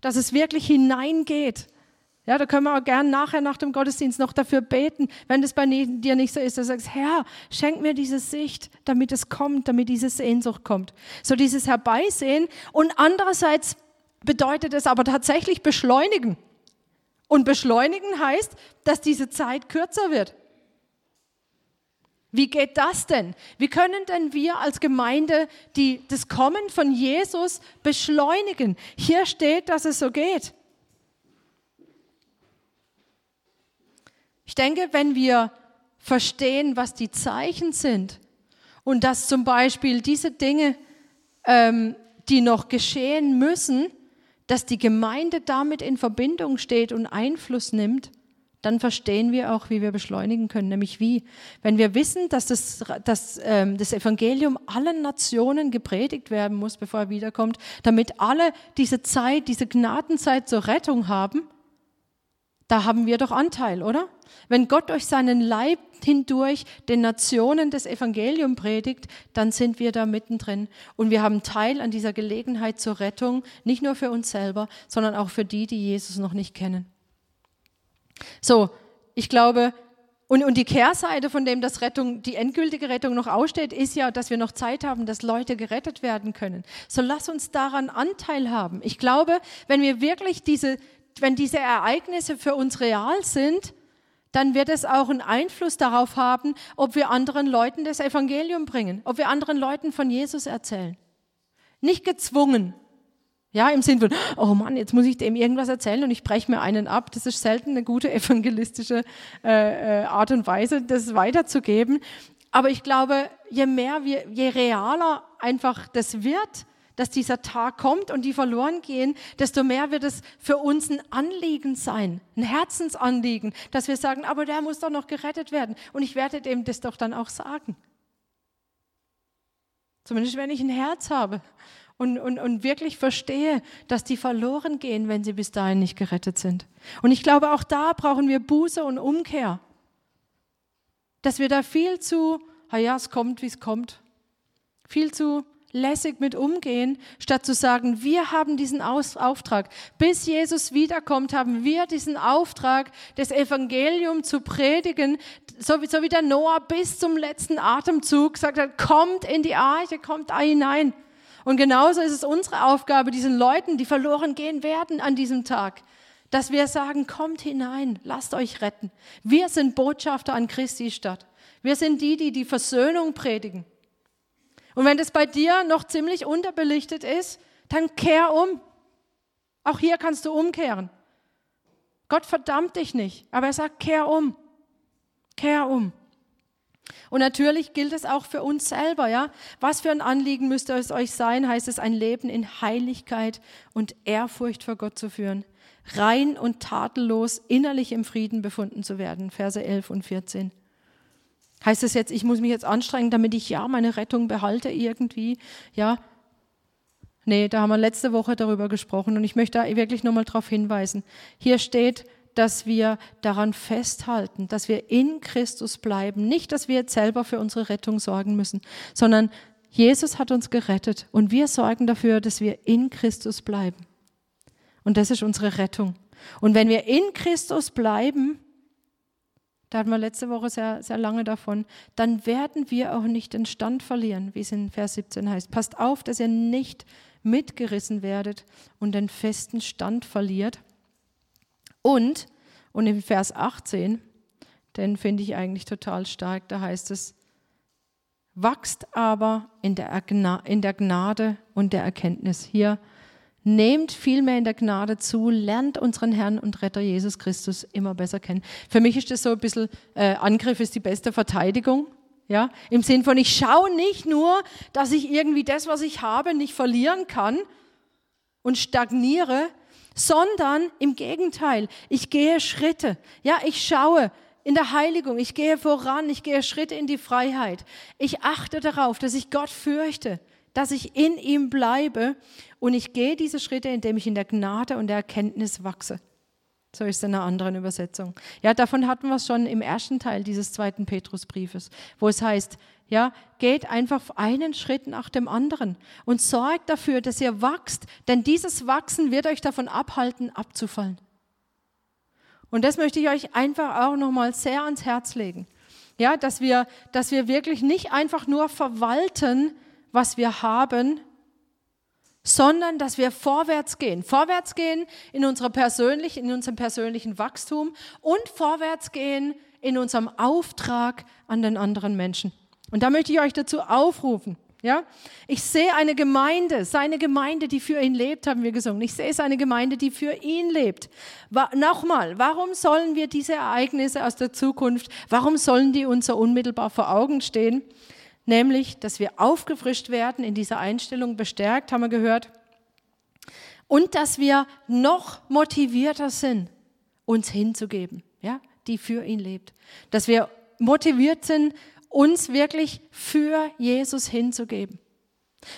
dass es wirklich hineingeht. Ja, da können wir auch gern nachher nach dem Gottesdienst noch dafür beten, wenn das bei dir nicht so ist, dass du sagst, Herr, schenk mir diese Sicht, damit es kommt, damit diese Sehnsucht kommt. So dieses Herbeisehen und andererseits bedeutet es aber tatsächlich beschleunigen. Und beschleunigen heißt, dass diese Zeit kürzer wird. Wie geht das denn? Wie können denn wir als Gemeinde die, das Kommen von Jesus beschleunigen? Hier steht, dass es so geht. Ich denke, wenn wir verstehen, was die Zeichen sind und dass zum Beispiel diese Dinge, ähm, die noch geschehen müssen, dass die Gemeinde damit in Verbindung steht und Einfluss nimmt, dann verstehen wir auch, wie wir beschleunigen können. Nämlich wie? Wenn wir wissen, dass das, dass, ähm, das Evangelium allen Nationen gepredigt werden muss, bevor er wiederkommt, damit alle diese Zeit, diese Gnadenzeit zur Rettung haben, da haben wir doch Anteil, oder? Wenn Gott durch seinen Leib hindurch den Nationen das Evangelium predigt, dann sind wir da mittendrin. Und wir haben Teil an dieser Gelegenheit zur Rettung, nicht nur für uns selber, sondern auch für die, die Jesus noch nicht kennen. So, ich glaube, und, und die Kehrseite von dem, dass Rettung, die endgültige Rettung noch aussteht, ist ja, dass wir noch Zeit haben, dass Leute gerettet werden können. So lass uns daran Anteil haben. Ich glaube, wenn wir wirklich diese, wenn diese Ereignisse für uns real sind, dann wird es auch einen Einfluss darauf haben, ob wir anderen Leuten das Evangelium bringen, ob wir anderen Leuten von Jesus erzählen. Nicht gezwungen. Ja, im Sinn von, oh Mann, jetzt muss ich dem irgendwas erzählen und ich breche mir einen ab. Das ist selten eine gute evangelistische äh, äh Art und Weise, das weiterzugeben. Aber ich glaube, je mehr wir, je realer einfach das wird, dass dieser Tag kommt und die verloren gehen, desto mehr wird es für uns ein Anliegen sein, ein Herzensanliegen, dass wir sagen, aber der muss doch noch gerettet werden. Und ich werde dem das doch dann auch sagen. Zumindest wenn ich ein Herz habe und, und, und wirklich verstehe, dass die verloren gehen, wenn sie bis dahin nicht gerettet sind. Und ich glaube, auch da brauchen wir Buße und Umkehr. Dass wir da viel zu, ja, es kommt, wie es kommt, viel zu lässig mit umgehen, statt zu sagen, wir haben diesen Auftrag. Bis Jesus wiederkommt, haben wir diesen Auftrag, das Evangelium zu predigen, so wie, so wie der Noah bis zum letzten Atemzug gesagt hat, kommt in die Arche, kommt da hinein. Und genauso ist es unsere Aufgabe, diesen Leuten, die verloren gehen werden an diesem Tag, Dass wir sagen, kommt hinein, lasst euch retten. Wir sind Botschafter an Christi Stadt. Wir sind die, die die Versöhnung predigen. Und wenn das bei dir noch ziemlich unterbelichtet ist, dann kehr um. Auch hier kannst du umkehren. Gott verdammt dich nicht, aber er sagt, kehr um. Kehr um. Und natürlich gilt es auch für uns selber, ja. Was für ein Anliegen müsste es euch sein, heißt es, ein Leben in Heiligkeit und Ehrfurcht vor Gott zu führen. Rein und tadellos innerlich im Frieden befunden zu werden. Verse 11 und 14. Heißt es jetzt, ich muss mich jetzt anstrengen, damit ich ja meine Rettung behalte irgendwie? Ja, Nee, da haben wir letzte Woche darüber gesprochen und ich möchte da wirklich nochmal darauf hinweisen. Hier steht, dass wir daran festhalten, dass wir in Christus bleiben. Nicht, dass wir jetzt selber für unsere Rettung sorgen müssen, sondern Jesus hat uns gerettet und wir sorgen dafür, dass wir in Christus bleiben. Und das ist unsere Rettung. Und wenn wir in Christus bleiben, da hatten wir letzte Woche sehr, sehr lange davon, dann werden wir auch nicht den Stand verlieren, wie es in Vers 17 heißt. Passt auf, dass ihr nicht mitgerissen werdet und den festen Stand verliert. Und, und im Vers 18, den finde ich eigentlich total stark, da heißt es, wachst aber in in der Gnade und der Erkenntnis. Hier nehmt vielmehr in der Gnade zu, lernt unseren Herrn und Retter Jesus Christus immer besser kennen. Für mich ist das so ein bisschen, äh, Angriff ist die beste Verteidigung. Ja, im Sinn von, ich schaue nicht nur, dass ich irgendwie das, was ich habe, nicht verlieren kann und stagniere, sondern im Gegenteil, ich gehe Schritte. Ja, ich schaue in der Heiligung, ich gehe voran, ich gehe Schritte in die Freiheit. Ich achte darauf, dass ich Gott fürchte, dass ich in ihm bleibe und ich gehe diese Schritte, indem ich in der Gnade und der Erkenntnis wachse. So ist es in einer anderen Übersetzung. Ja, davon hatten wir es schon im ersten Teil dieses zweiten Petrusbriefes, wo es heißt, ja, geht einfach einen Schritt nach dem anderen und sorgt dafür, dass ihr wachst, denn dieses Wachsen wird euch davon abhalten, abzufallen. Und das möchte ich euch einfach auch nochmal sehr ans Herz legen. Ja, dass wir, dass wir wirklich nicht einfach nur verwalten, was wir haben, sondern dass wir vorwärts gehen. Vorwärts gehen in, unserer persönlichen, in unserem persönlichen Wachstum und vorwärts gehen in unserem Auftrag an den anderen Menschen. Und da möchte ich euch dazu aufrufen. Ja, ich sehe eine Gemeinde, seine Gemeinde, die für ihn lebt, haben wir gesungen. Ich sehe seine Gemeinde, die für ihn lebt. Wa Nochmal, warum sollen wir diese Ereignisse aus der Zukunft, warum sollen die uns so unmittelbar vor Augen stehen? Nämlich, dass wir aufgefrischt werden, in dieser Einstellung bestärkt, haben wir gehört, und dass wir noch motivierter sind, uns hinzugeben, ja, die für ihn lebt. Dass wir motiviert sind, uns wirklich für Jesus hinzugeben.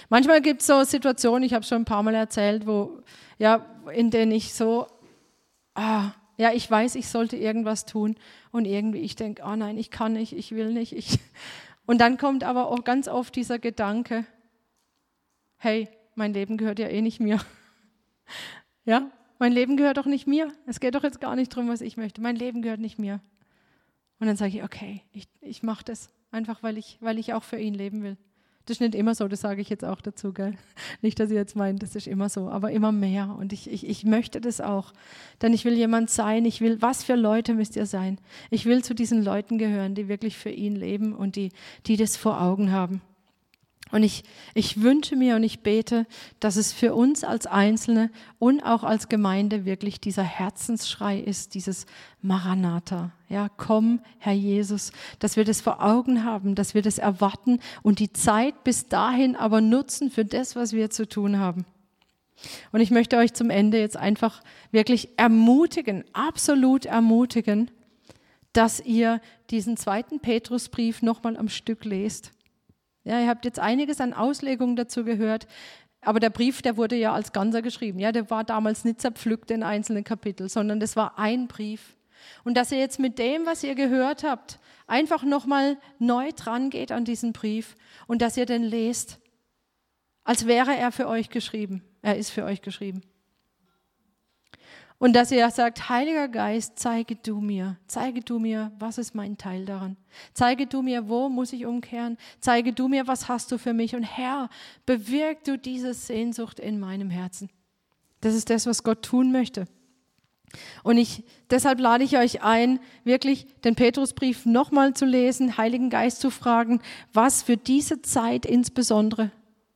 Manchmal gibt es so Situationen, ich habe schon ein paar Mal erzählt, wo, ja, in denen ich so, ah, ja, ich weiß, ich sollte irgendwas tun und irgendwie ich denke, oh nein, ich kann nicht, ich will nicht, ich, und dann kommt aber auch ganz oft dieser Gedanke, hey, mein Leben gehört ja eh nicht mir. Ja, mein Leben gehört doch nicht mir. Es geht doch jetzt gar nicht darum, was ich möchte. Mein Leben gehört nicht mir. Und dann sage ich, okay, ich, ich mache das einfach, weil ich, weil ich auch für ihn leben will. Das ist nicht immer so, das sage ich jetzt auch dazu, gell? Nicht, dass ihr jetzt meint, das ist immer so, aber immer mehr. Und ich, ich, ich möchte das auch. Denn ich will jemand sein, ich will, was für Leute müsst ihr sein? Ich will zu diesen Leuten gehören, die wirklich für ihn leben und die, die das vor Augen haben. Und ich, ich wünsche mir und ich bete, dass es für uns als Einzelne und auch als Gemeinde wirklich dieser Herzensschrei ist, dieses Maranatha. Ja, komm, Herr Jesus, dass wir das vor Augen haben, dass wir das erwarten und die Zeit bis dahin aber nutzen für das, was wir zu tun haben. Und ich möchte euch zum Ende jetzt einfach wirklich ermutigen, absolut ermutigen, dass ihr diesen zweiten Petrusbrief nochmal am Stück lest ja, ihr habt jetzt einiges an Auslegungen dazu gehört, aber der Brief, der wurde ja als Ganzer geschrieben. Ja, der war damals nicht zerpflückt in einzelnen Kapitel, sondern das war ein Brief. Und dass ihr jetzt mit dem, was ihr gehört habt, einfach nochmal neu dran geht an diesen Brief und dass ihr den lest, als wäre er für euch geschrieben. Er ist für euch geschrieben. Und dass ihr sagt, Heiliger Geist, zeige du mir, zeige du mir, was ist mein Teil daran. Zeige du mir, wo muss ich umkehren. Zeige du mir, was hast du für mich. Und Herr, bewirk du diese Sehnsucht in meinem Herzen. Das ist das, was Gott tun möchte. Und ich, deshalb lade ich euch ein, wirklich den Petrusbrief nochmal zu lesen, Heiligen Geist zu fragen, was für diese Zeit insbesondere,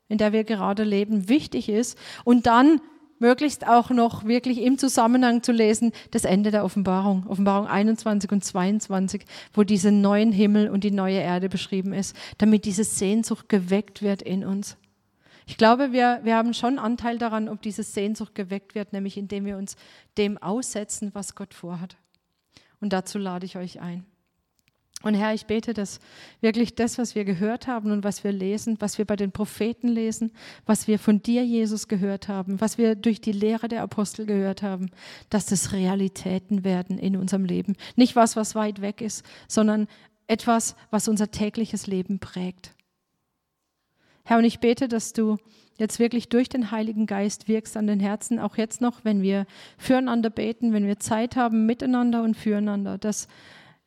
in der wir gerade leben, wichtig ist. Und dann möglichst auch noch wirklich im Zusammenhang zu lesen, das Ende der Offenbarung, Offenbarung 21 und 22, wo diese neuen Himmel und die neue Erde beschrieben ist, damit diese Sehnsucht geweckt wird in uns. Ich glaube, wir, wir haben schon Anteil daran, ob diese Sehnsucht geweckt wird, nämlich indem wir uns dem aussetzen, was Gott vorhat. Und dazu lade ich euch ein. Und Herr, ich bete, dass wirklich das, was wir gehört haben und was wir lesen, was wir bei den Propheten lesen, was wir von dir, Jesus, gehört haben, was wir durch die Lehre der Apostel gehört haben, dass das Realitäten werden in unserem Leben. Nicht was, was weit weg ist, sondern etwas, was unser tägliches Leben prägt. Herr, und ich bete, dass du jetzt wirklich durch den Heiligen Geist wirkst an den Herzen, auch jetzt noch, wenn wir füreinander beten, wenn wir Zeit haben miteinander und füreinander, dass,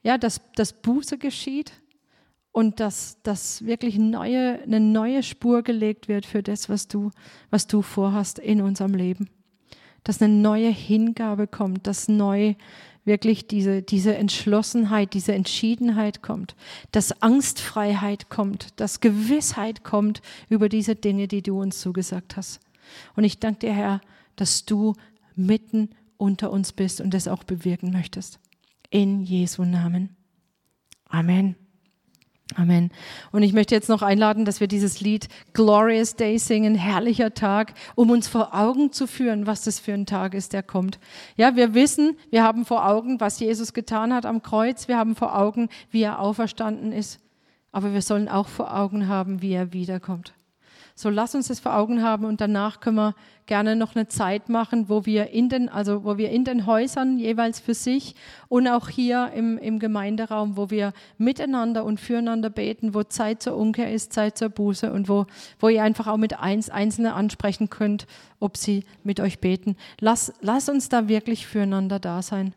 ja, dass, dass Buße geschieht und dass, dass wirklich neue, eine neue Spur gelegt wird für das, was du, was du vorhast in unserem Leben. Dass eine neue Hingabe kommt, dass neu wirklich diese, diese Entschlossenheit, diese Entschiedenheit kommt, dass Angstfreiheit kommt, dass Gewissheit kommt über diese Dinge, die du uns zugesagt hast. Und ich danke dir, Herr, dass du mitten unter uns bist und das auch bewirken möchtest. In Jesu Namen. Amen. Amen. Und ich möchte jetzt noch einladen, dass wir dieses Lied Glorious Day singen, herrlicher Tag, um uns vor Augen zu führen, was das für ein Tag ist, der kommt. Ja, wir wissen, wir haben vor Augen, was Jesus getan hat am Kreuz. Wir haben vor Augen, wie er auferstanden ist. Aber wir sollen auch vor Augen haben, wie er wiederkommt. So lass uns das vor Augen haben und danach können wir gerne noch eine Zeit machen, wo wir in den, also wo wir in den Häusern jeweils für sich und auch hier im, im Gemeinderaum, wo wir miteinander und füreinander beten, wo Zeit zur Umkehr ist, Zeit zur Buße und wo, wo ihr einfach auch mit eins, Einzelne ansprechen könnt, ob sie mit euch beten. Lass, lass uns da wirklich füreinander da sein.